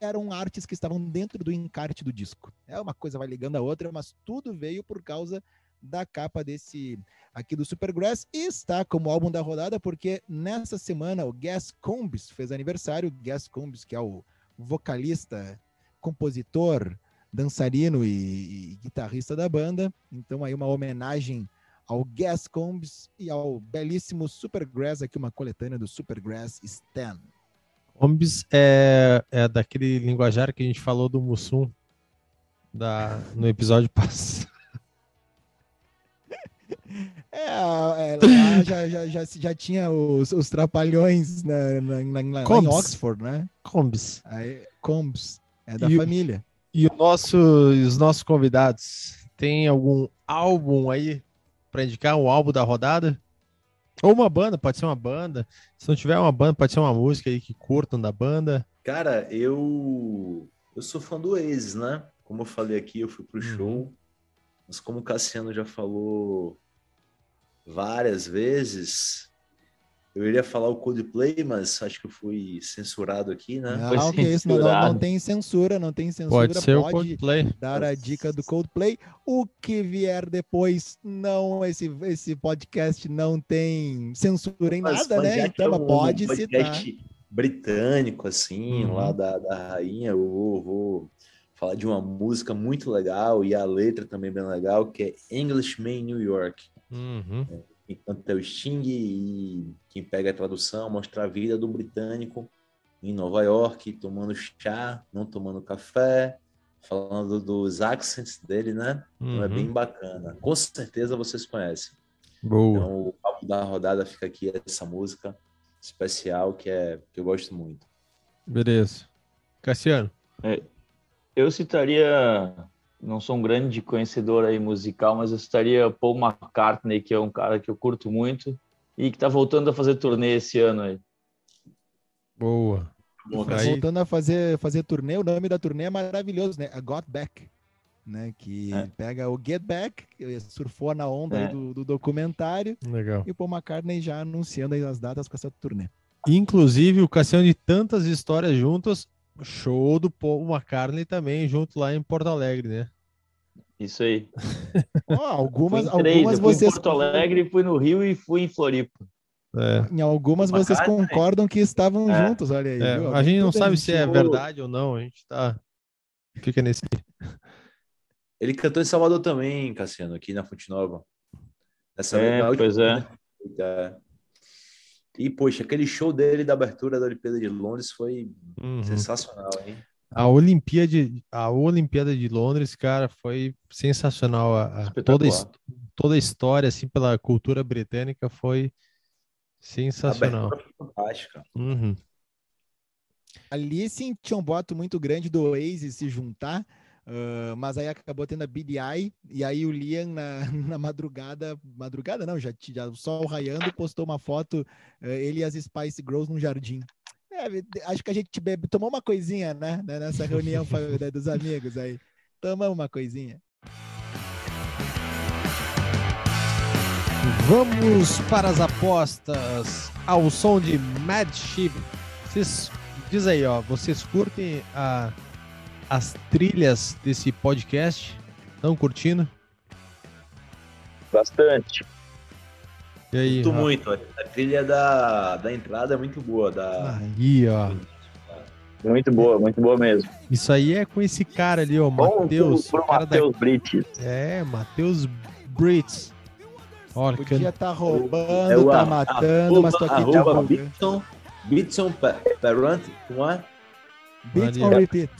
eram artes que estavam dentro do encarte do disco. É uma coisa vai ligando a outra, mas tudo veio por causa da capa desse aqui do Supergrass e está como álbum da rodada porque nessa semana o Gas Combs fez aniversário, Gas Combs que é o vocalista, compositor, dançarino e, e guitarrista da banda. Então aí uma homenagem ao Gas Combs e ao belíssimo Supergrass, aqui uma coletânea do Supergrass Stan. Combs é, é daquele linguajar que a gente falou do Mussum da, no episódio passado. É, é lá já, já, já, já tinha os, os trapalhões na, na, na, em Oxford, né? Combs. Aí, Combs, é da e, família. E o nosso, os nossos convidados, tem algum álbum aí para indicar um álbum da rodada? Ou uma banda, pode ser uma banda. Se não tiver uma banda, pode ser uma música aí que curtam da banda. Cara, eu eu sou fã do Oasis, né? Como eu falei aqui, eu fui pro uhum. show. Mas como o Cassiano já falou várias vezes, eu iria falar o Coldplay, mas acho que eu fui censurado aqui, né? Não, que isso, não, não, tem censura, não tem censura. Pode ser pode o Coldplay. dar a dica do Coldplay. O que vier depois, não, esse, esse podcast não tem censura em mas, nada, mas né? Então é um pode citar. britânico, assim, uhum. lá da, da rainha, eu vou, vou falar de uma música muito legal e a letra também bem legal, que é Englishman in New York. Uhum. É, é o Sting e quem pega a tradução mostra a vida do britânico em Nova York, tomando chá, não tomando café, falando dos accents dele, né? Uhum. Então é bem uhum. bacana. Com certeza vocês conhecem. Boa. Então o papo da rodada fica aqui essa música especial que é que eu gosto muito. Beleza. Cassiano. É, eu citaria não sou um grande conhecedor aí musical, mas eu citaria Paul McCartney, que é um cara que eu curto muito e que está voltando a fazer turnê esse ano aí. Boa. Tá voltando a fazer, fazer turnê, o nome da turnê é maravilhoso, né? A Got Back, né? Que é. pega o Get Back, surfou na onda é. do, do, documentário. Legal. E o Paul McCartney já anunciando as datas com essa turnê. Inclusive, o Cassiano de tantas histórias juntas, show do Paul McCartney também, junto lá em Porto Alegre, né? Isso aí. Oh, algumas, algumas fui vocês. Em Porto Alegre, fui no Rio e fui em Floripa. É. Em algumas vocês concordam que estavam é. juntos, olha aí. É. A gente não sabe se é verdade ou não, a gente tá. Fica nesse. Ele cantou em Salvador também, Cassiano, aqui na Fonte Nova. Essa é, pois é. é. E, poxa, aquele show dele da abertura da Olimpíada de Londres foi uhum. sensacional, hein? A Olimpíada, a Olimpíada de Londres, cara, foi sensacional. A, a toda, toda a história, assim, pela cultura britânica foi sensacional. Fantástica. Uhum. Ali sim tinha um boato muito grande do Oasis se juntar, uh, mas aí acabou tendo a BDI, e aí o Liam na, na madrugada, madrugada não, já, já o sol raiando, postou uma foto, uh, ele e as Spice Girls num jardim. É, acho que a gente bebe, tomou uma coisinha, né? né nessa reunião dos amigos aí. Tomamos uma coisinha. Vamos para as apostas ao som de Mad Ship. Vocês diz aí, ó, vocês curtem a, as trilhas desse podcast? Estão curtindo? Bastante. E aí, muito, muito. A trilha da, da entrada é muito boa. Da... Aí, ó. Muito boa, muito boa mesmo. Isso aí é com esse cara ali, ó, Matheus. Matheus da... Brits. É, Matheus Brits. Olha, Podia tá roubando, é o, tá matando, mas tô aqui arroba Bitson, Bitson Perrant, não é? Beat or repeat.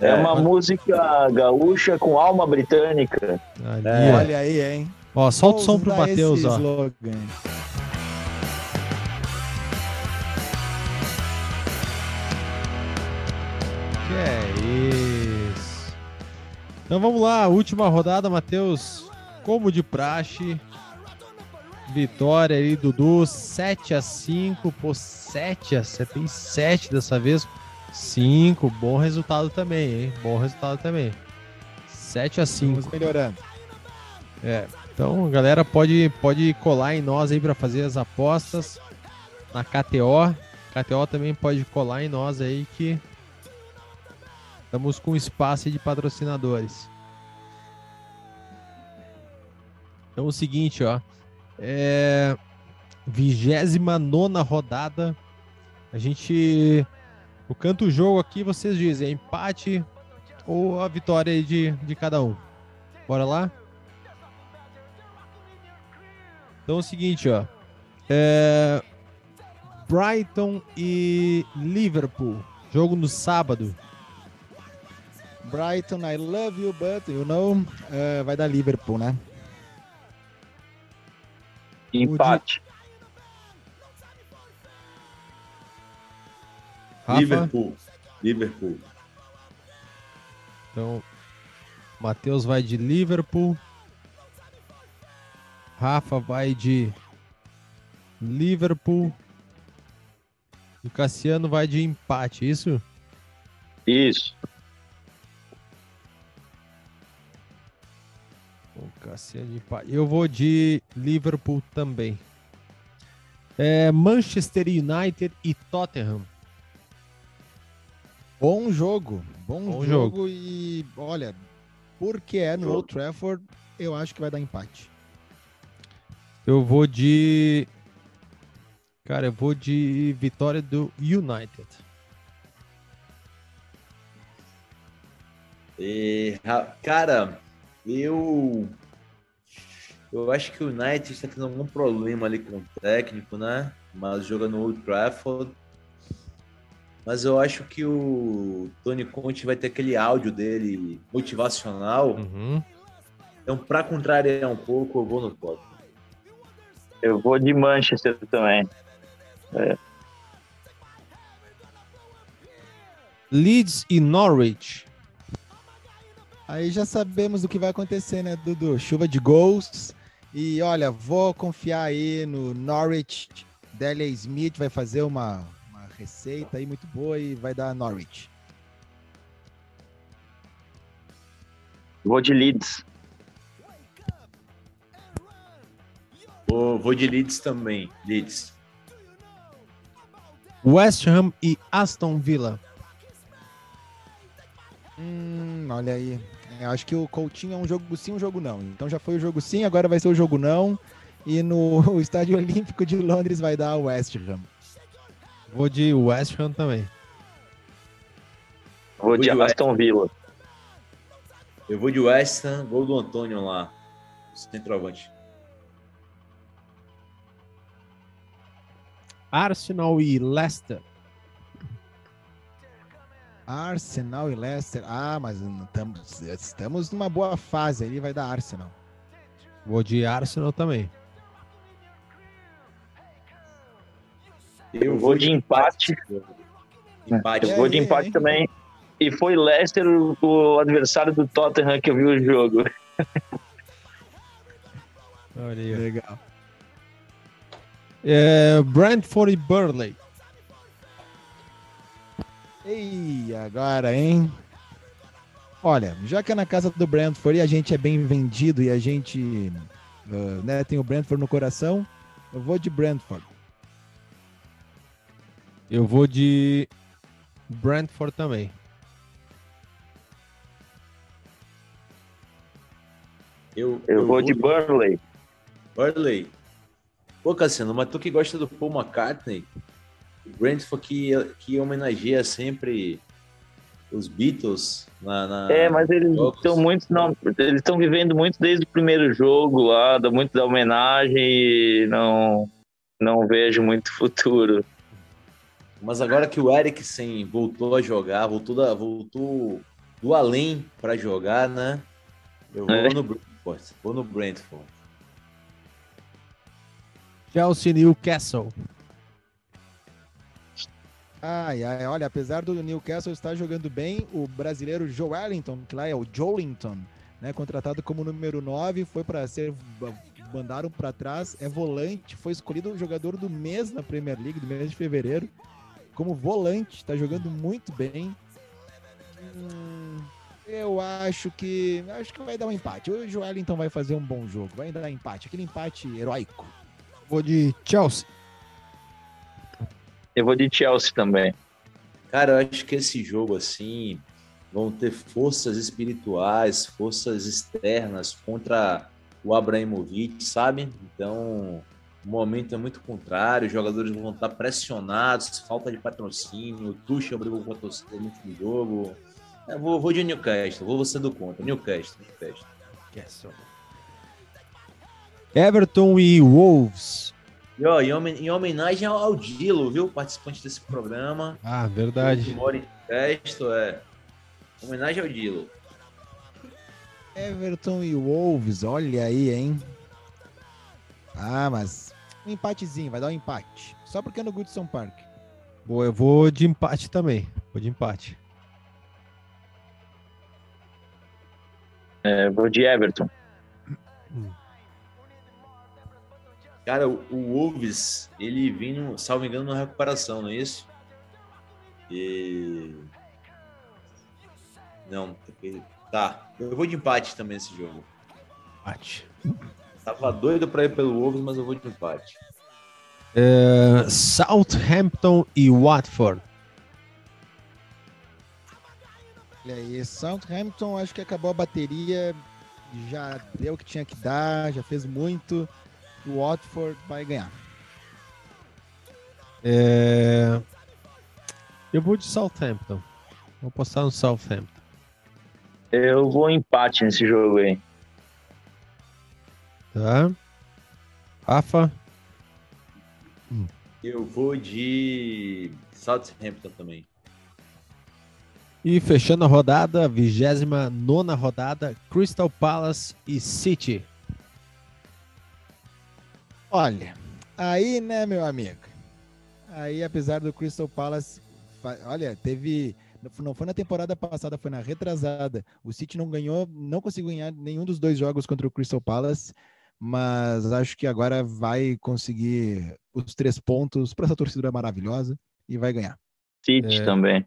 É, é uma música gaúcha com alma britânica. Ali, é. Olha aí, hein? Ó, solta o som pro Matheus, ó. Slogan. Que é isso? Então vamos lá, última rodada, Matheus. Como de praxe. Vitória aí, Dudu, 7 a 5 Pô, 7 a 7 tem 7 dessa vez. 5, bom resultado também, hein? Bom resultado também. 7 a 5 Estamos melhorando. É, então, galera, pode, pode colar em nós aí para fazer as apostas na KTO. KTO também pode colar em nós aí que estamos com espaço de patrocinadores. Então, o seguinte, ó. É. 29 rodada. A gente. O canto jogo aqui, vocês dizem é empate ou a vitória de, de cada um. Bora lá? Então é o seguinte, ó. É... Brighton e Liverpool. Jogo no sábado. Brighton, I love you, but you know, uh, vai dar Liverpool, né? Empate. Liverpool. Liverpool. Então, Matheus vai de Liverpool. Rafa vai de Liverpool. E Cassiano vai de empate, isso? Isso. O Cassiano de empate. Eu vou de Liverpool também. É Manchester United e Tottenham. Bom jogo. Bom, Bom jogo, jogo, e olha, porque é no Old Trafford, eu acho que vai dar empate. Eu vou de. Cara, eu vou de vitória do United. E, cara, eu. Eu acho que o United está tendo algum problema ali com o técnico, né? Mas joga no Old Trafford. Mas eu acho que o Tony Conte vai ter aquele áudio dele motivacional. Uhum. Então, para contrariar um pouco, eu vou no Tottenham. Eu vou de Manchester também. É. Leeds e Norwich. Aí já sabemos o que vai acontecer, né, Dudu? Chuva de gols. E olha, vou confiar aí no Norwich. Delia Smith vai fazer uma, uma receita aí muito boa e vai dar Norwich. Vou de Leeds. Vou, de Leeds também. Leeds. West Ham e Aston Villa. Hum, olha aí. Eu acho que o Coutinho é um jogo sim, um jogo não. Então já foi o jogo sim, agora vai ser o jogo não. E no Estádio Olímpico de Londres vai dar o West Ham. Vou de West Ham também. Vou de, de Aston Villa. Eu vou de West Ham, gol do Antônio lá, centroavante. Arsenal e Leicester. Arsenal e Leicester. Ah, mas estamos, estamos numa boa fase aí, vai dar Arsenal. Vou de Arsenal também. Eu vou de empate. empate. Eu vou de empate também. E foi Leicester o, adversário do Tottenham que eu vi o jogo. Olha aí. Legal. É, Brentford e Burley. Ei, agora, hein? Olha, já que é na casa do Brentford e a gente é bem vendido e a gente uh, né, tem o Brentford no coração, eu vou de Brentford. Eu vou de Brentford também. Eu, eu, eu vou, vou de Burley. Burley. Pô, Cassiano, mas tu que gosta do Paul McCartney, o Brentford que, que homenageia sempre os Beatles na, na é mas eles estão muito não eles estão vivendo muito desde o primeiro jogo lá dá muito da homenagem e não não vejo muito futuro. Mas agora que o Eriksen voltou a jogar voltou da, voltou do além para jogar né? Eu vou é. no Brentford vou no Brentford Chelsea Newcastle Ai, ai, olha, apesar do Newcastle estar jogando bem, o brasileiro Joe Wellington, que lá é o Jolinton, né, contratado como número 9, foi para ser mandaram para trás, é volante, foi escolhido o jogador do mês na Premier League, do mês de fevereiro, como volante, está jogando muito bem. Hum, eu acho que acho que vai dar um empate. O Joelinton vai fazer um bom jogo, vai dar empate, aquele empate heróico. Vou de Chelsea. Eu vou de Chelsea também. Cara, eu acho que esse jogo, assim, vão ter forças espirituais, forças externas contra o Abraimovic, sabe? Então, o momento é muito contrário, os jogadores vão estar pressionados, falta de patrocínio, o Tuchel brigou com a torcida no último jogo. Eu vou, vou de Newcastle, vou você do contra. Newcastle, Newcastle. Everton e Wolves. E, ó, em, homenagem ao Dilo, viu? Participante desse programa. Ah, verdade. Que mora em Testo, é. Homenagem ao Dilo. Everton e Wolves, olha aí, hein? Ah, mas um empatezinho, vai dar um empate. Só porque é no Goodson Park. Boa, eu vou de empate também. Vou de empate. É, vou de Everton. Hum. Cara, o, Wolves, ele vindo, salvo engano, na recuperação, não é isso? E. Não, tá. Eu vou de empate também nesse jogo. Empate. Tava doido pra ir pelo Wolves, mas eu vou de empate. É, Southampton e Watford. Olha aí, Southampton acho que acabou a bateria, já deu o que tinha que dar, já fez muito o Watford vai ganhar. É... Eu vou de Southampton. Vou postar no Southampton. Eu vou empate nesse jogo aí. Tá. Rafa? Hum. Eu vou de Southampton também. E fechando a rodada, 29 rodada, Crystal Palace e City. Olha, aí, né, meu amigo? Aí, apesar do Crystal Palace, olha, teve. Não foi na temporada passada, foi na retrasada. O City não ganhou, não conseguiu ganhar nenhum dos dois jogos contra o Crystal Palace, mas acho que agora vai conseguir os três pontos para essa torcida maravilhosa e vai ganhar. City é, também.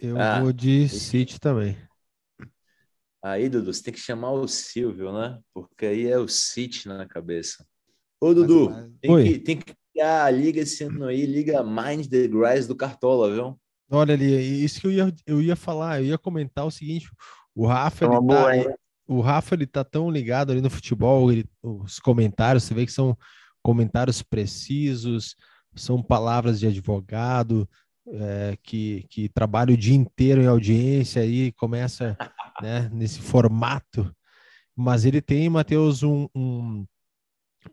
Eu ah, vou de City também. Aí, Dudu, você tem que chamar o Silvio, né? Porque aí é o City na cabeça. Ô, Dudu, mas. Tem, que, tem, que, criar a liga esse ano aí, liga Mind the Grass do Cartola, viu? Olha ali, isso que eu ia, eu ia falar, eu ia comentar o seguinte, o Rafa, ele tá, o Rafa, ele tá tão ligado ali no futebol, ele, os comentários, você vê que são comentários precisos, são palavras de advogado, é, que, que trabalha o dia inteiro em audiência e começa né, nesse formato, mas ele tem, Matheus, um, um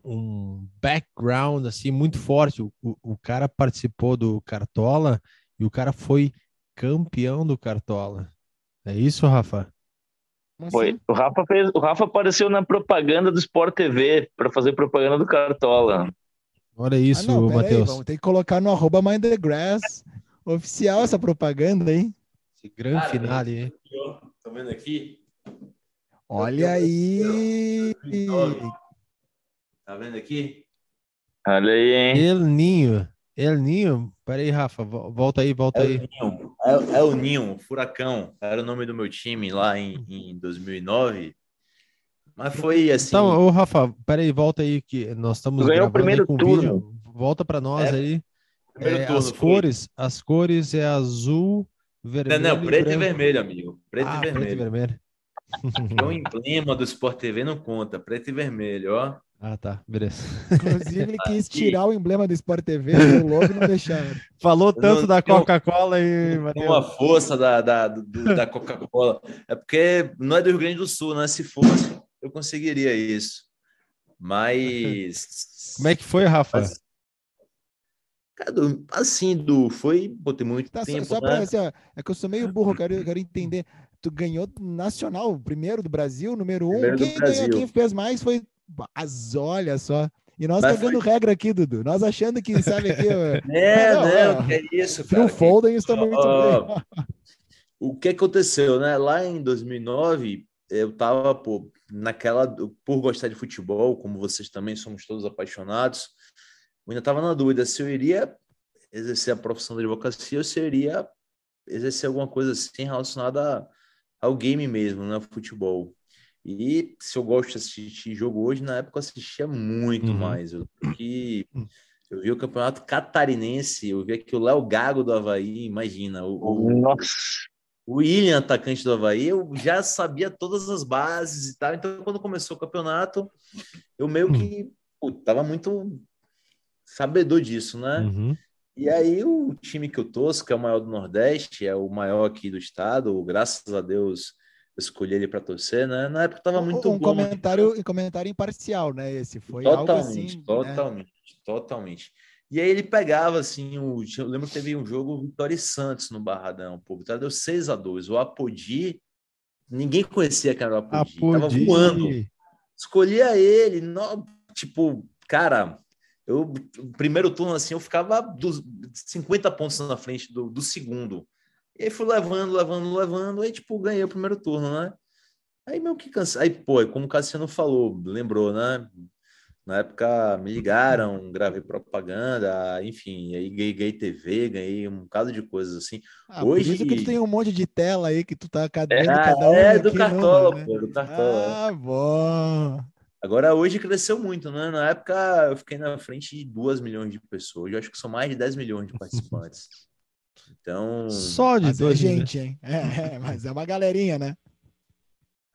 um background assim muito forte. O, o, o, cara participou do Cartola e o cara foi campeão do Cartola. É isso, Rafa? Foi. O Rafa, fez, o Rafa apareceu na propaganda do Sport TV para fazer propaganda do Cartola. Olha isso, ah, Matheus. Vamos ter que colocar no arroba Mind the Grass oficial essa propaganda, hein? Esse grande finale, hein? Tá vendo aqui? Olha aí! Tá vendo aqui? Olha aí, hein? El Ninho. El Ninho. Peraí, Rafa, volta aí, volta é aí. O Ninho. É, é, o Ninho, Furacão. Era o nome do meu time lá em, em 2009. Mas foi assim. Então, ô Rafa, peraí, volta aí que nós estamos Ganhou o primeiro turno. Vídeo. Volta para nós é, aí. É, turno, as cores, foi. as cores é azul, vermelho. Não, não, preto e, e vermelho, amigo. Preto ah, e vermelho. Preto e vermelho. É o emblema do Sport TV não conta, preto e vermelho, ó. Ah, tá, beleza. Inclusive, ele quis tirar o emblema do Sport TV, o logo não deixaram. Falou tanto não, da Coca-Cola e. Uma força da, da, do, da Coca-Cola. É porque não é do Rio Grande do Sul, né? Se fosse, eu conseguiria isso. Mas. Como é que foi, Rafa? Mas... Cara, assim, do foi, pô, tem muito tá, tempo, só, só né? pra, assim, ó, é que eu sou meio burro, eu quero, eu quero entender. Tu ganhou nacional, primeiro do Brasil, número um. Primeiro quem, Brasil. quem fez mais foi mas olha só. E nós Mas cagando foi... regra aqui, Dudu. Nós achando que, sabe, aqui. é, não, não, que é isso, cara. O Folden está muito oh, bem. o que aconteceu, né? Lá em 2009, eu tava, pô, naquela. Por gostar de futebol, como vocês também somos todos apaixonados, eu ainda estava na dúvida se eu iria exercer a profissão da advocacia ou se eu iria exercer alguma coisa assim relacionada ao game mesmo, né? Futebol. E se eu gosto de assistir jogo hoje, na época eu assistia muito uhum. mais. Eu, que eu vi o campeonato catarinense, eu vi aqui o Léo Gago do Havaí, imagina. O, Nossa. o William, atacante do Havaí, eu já sabia todas as bases e tal. Então, quando começou o campeonato, eu meio que pô, tava muito sabedor disso, né? Uhum. E aí, o time que eu torço, que é o maior do Nordeste, é o maior aqui do estado, graças a Deus escolhi ele para torcer, né? Na época estava muito um bom. Comentário, um comentário imparcial, né? Esse foi totalmente, assim, totalmente, né? totalmente. E aí ele pegava assim, o, eu lembro que teve um jogo Vitória e Santos no Barradão, pô, Vitória deu 6 a 2 O Apodi, ninguém conhecia que era o Apodi, Apodi. tava voando. Escolhia ele, no, tipo, cara, eu primeiro turno assim, eu ficava dos 50 pontos na frente do, do segundo. E aí fui levando, levando, levando, aí tipo, ganhei o primeiro turno, né? Aí meio que cansei. Aí, pô, como o Cassiano falou, lembrou, né? Na época me ligaram, gravei propaganda, enfim, aí ganhei, ganhei TV, ganhei um bocado de coisas assim. Ah, Hoje... Por isso que tu tem um monte de tela aí que tu tá cadendo é, cada um. É, do cartola, né? pô, do cartola. Ah, bom. Agora, hoje cresceu muito, né? Na época eu fiquei na frente de 2 milhões de pessoas. Eu acho que são mais de 10 milhões de participantes. Então. Só de dois, é gente, hein? É, é, mas é uma galerinha, né?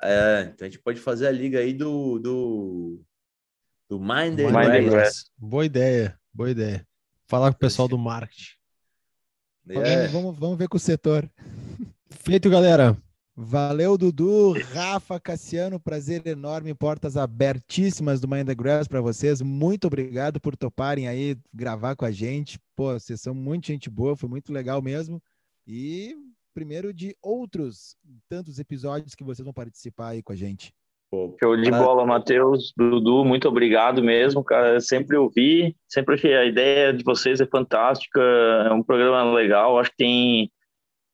É, então a gente pode fazer a liga aí do. do, do Mind, Boa ideia, boa ideia. Falar com o pessoal do marketing. É. Vamos, vamos ver com o setor. Feito, galera. Valeu, Dudu, Rafa, Cassiano, prazer enorme, portas abertíssimas do Mind the Grass para vocês. Muito obrigado por toparem aí gravar com a gente. Pô, vocês são muito gente boa, foi muito legal mesmo. E primeiro de outros tantos episódios que vocês vão participar aí com a gente. Show de bola, Matheus, Dudu, muito obrigado mesmo, cara. Sempre ouvi, sempre achei a ideia de vocês é fantástica, é um programa legal, acho que tem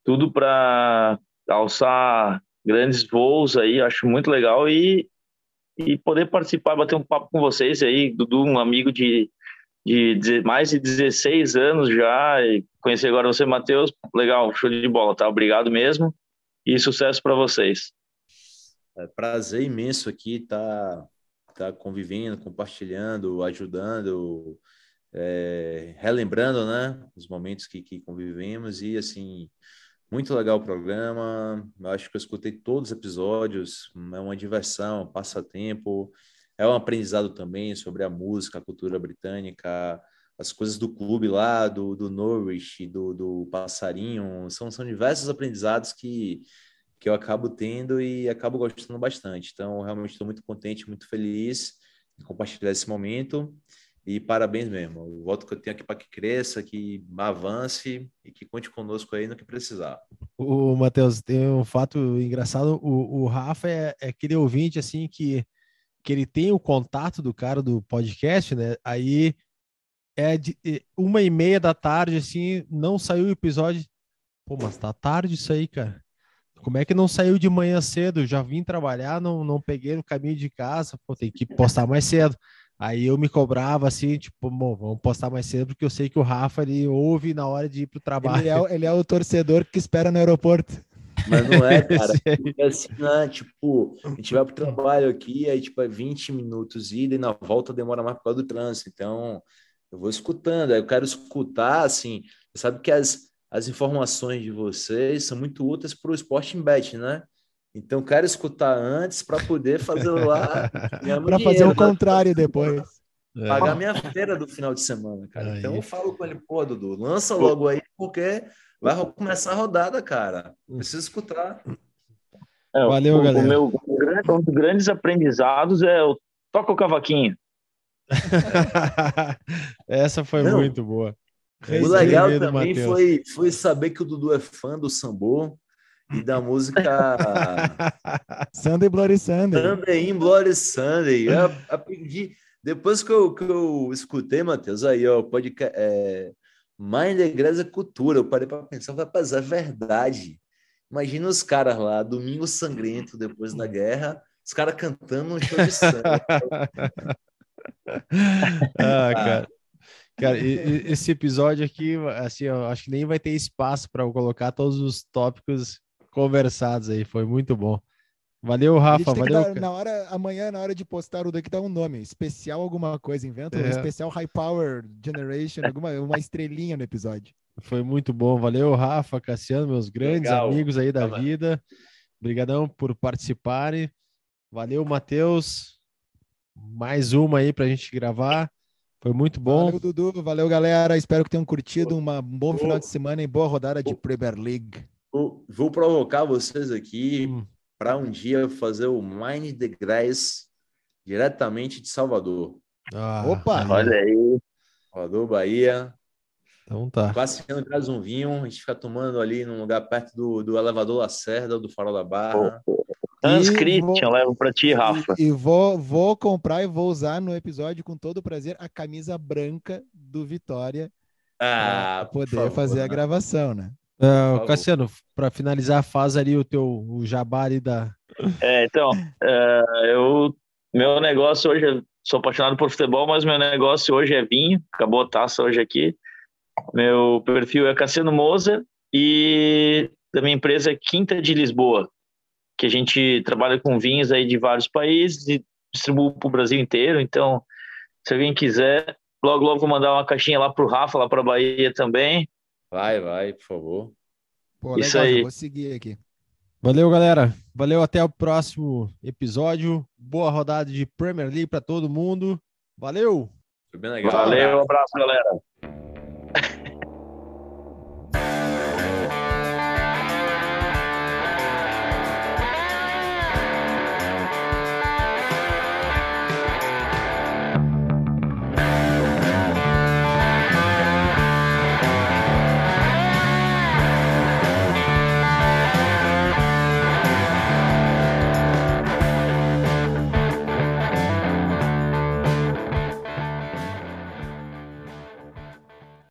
tudo para alçar grandes voos aí, acho muito legal e, e poder participar, bater um papo com vocês aí, Dudu, um amigo de, de, mais de 16 anos já, e conhecer agora você, Matheus, legal, show de bola, tá? Obrigado mesmo e sucesso para vocês. É prazer imenso aqui estar tá, tá convivendo, compartilhando, ajudando, é, relembrando, né, os momentos que, que convivemos e assim muito legal o programa. Eu acho que eu escutei todos os episódios. É uma diversão, um passatempo. É um aprendizado também sobre a música, a cultura britânica, as coisas do clube lá, do, do Norwich, do, do Passarinho. São, são diversos aprendizados que, que eu acabo tendo e acabo gostando bastante. Então, realmente estou muito contente, muito feliz de compartilhar esse momento. E parabéns mesmo. O voto que eu tenho aqui para que cresça, que avance e que conte conosco aí no que precisar. O Matheus, tem um fato engraçado. O, o Rafa é, é, aquele ouvinte assim que, que ele tem o contato do cara do podcast, né? Aí é de uma e meia da tarde, assim, não saiu o episódio. Pô, mas tá tarde isso aí, cara. Como é que não saiu de manhã cedo? Já vim trabalhar, não, não peguei no caminho de casa, pô, tem que postar mais cedo. Aí eu me cobrava assim, tipo, bom, vamos postar mais cedo, porque eu sei que o Rafa ele ouve na hora de ir pro trabalho. Ele é, ele é o torcedor que espera no aeroporto. Mas não é, cara. É assim, né? Tipo, a gente vai pro trabalho aqui, aí, tipo, é 20 minutos ida e na volta demora mais por causa do trânsito. Então, eu vou escutando, aí eu quero escutar, assim, sabe que as, as informações de vocês são muito úteis para o Sporting Bet, né? Então, quero escutar antes para poder fazer lá. para fazer o contrário depois. É. Pagar minha feira do final de semana, cara. Aí. Então, eu falo com ele, pô, Dudu, lança logo aí, porque vai começar a rodada, cara. Preciso escutar. É, Valeu, o, galera. O meu, um dos grandes aprendizados é o toca o cavaquinho. Essa foi Não. muito boa. O legal também foi, foi saber que o Dudu é fã do Sambô e da música Sunday Bloody Sunday. Sunday in Bloody Sunday. Eu aprendi. Depois que eu, que eu escutei, Matheus, aí, ó, pode. É, Mind Igreja Cultura, eu parei para pensar, rapaz, é verdade. Imagina os caras lá, Domingo Sangrento, depois da guerra, os caras cantando um show de samba. ah, cara. Cara, esse episódio aqui, assim, eu acho que nem vai ter espaço para colocar todos os tópicos conversados aí. Foi muito bom. Valeu, Rafa. Valeu. Dar, na hora, amanhã, na hora de postar o daqui, dá um nome. Especial alguma coisa. Inventa é. especial High Power Generation, alguma, uma estrelinha no episódio. Foi muito bom. Valeu, Rafa, Cassiano, meus grandes Legal. amigos aí da vida. Obrigadão por participarem. Valeu, Matheus. Mais uma aí para a gente gravar. Foi muito bom. Valeu, Dudu. Valeu, galera. Espero que tenham curtido uma, um bom final de semana e boa rodada de Premier League. Vou, vou provocar vocês aqui hum. para um dia fazer o Mind the Grace diretamente de Salvador. Ah, Opa! Olha aí. Salvador, Bahia. Então tá. Passeando traz um vinho, a gente fica tomando ali num lugar perto do, do elevador Lacerda, do Farol da Barra. Oh, oh. Hans Christian, levo para ti, Rafa. E, e, vou, vou comprar e vou usar no episódio com todo prazer a camisa branca do Vitória ah, para poder favor, fazer a né? gravação, né? Uh, Cassiano, para finalizar, faz ali o teu o jabá ali da. É, então, uh, eu meu negócio hoje, sou apaixonado por futebol, mas meu negócio hoje é vinho. Acabou a taça hoje aqui. Meu perfil é Cassiano Moza e da minha empresa é Quinta de Lisboa que a gente trabalha com vinhos aí de vários países e distribui para o Brasil inteiro. Então, se alguém quiser, logo, logo vou mandar uma caixinha lá para o Rafa, lá para a Bahia também. Vai, vai, por favor. Pô, Isso legal, aí. Vou seguir aqui. Valeu, galera. Valeu, até o próximo episódio. Boa rodada de Premier League para todo mundo. Valeu! Valeu, um abraço, galera.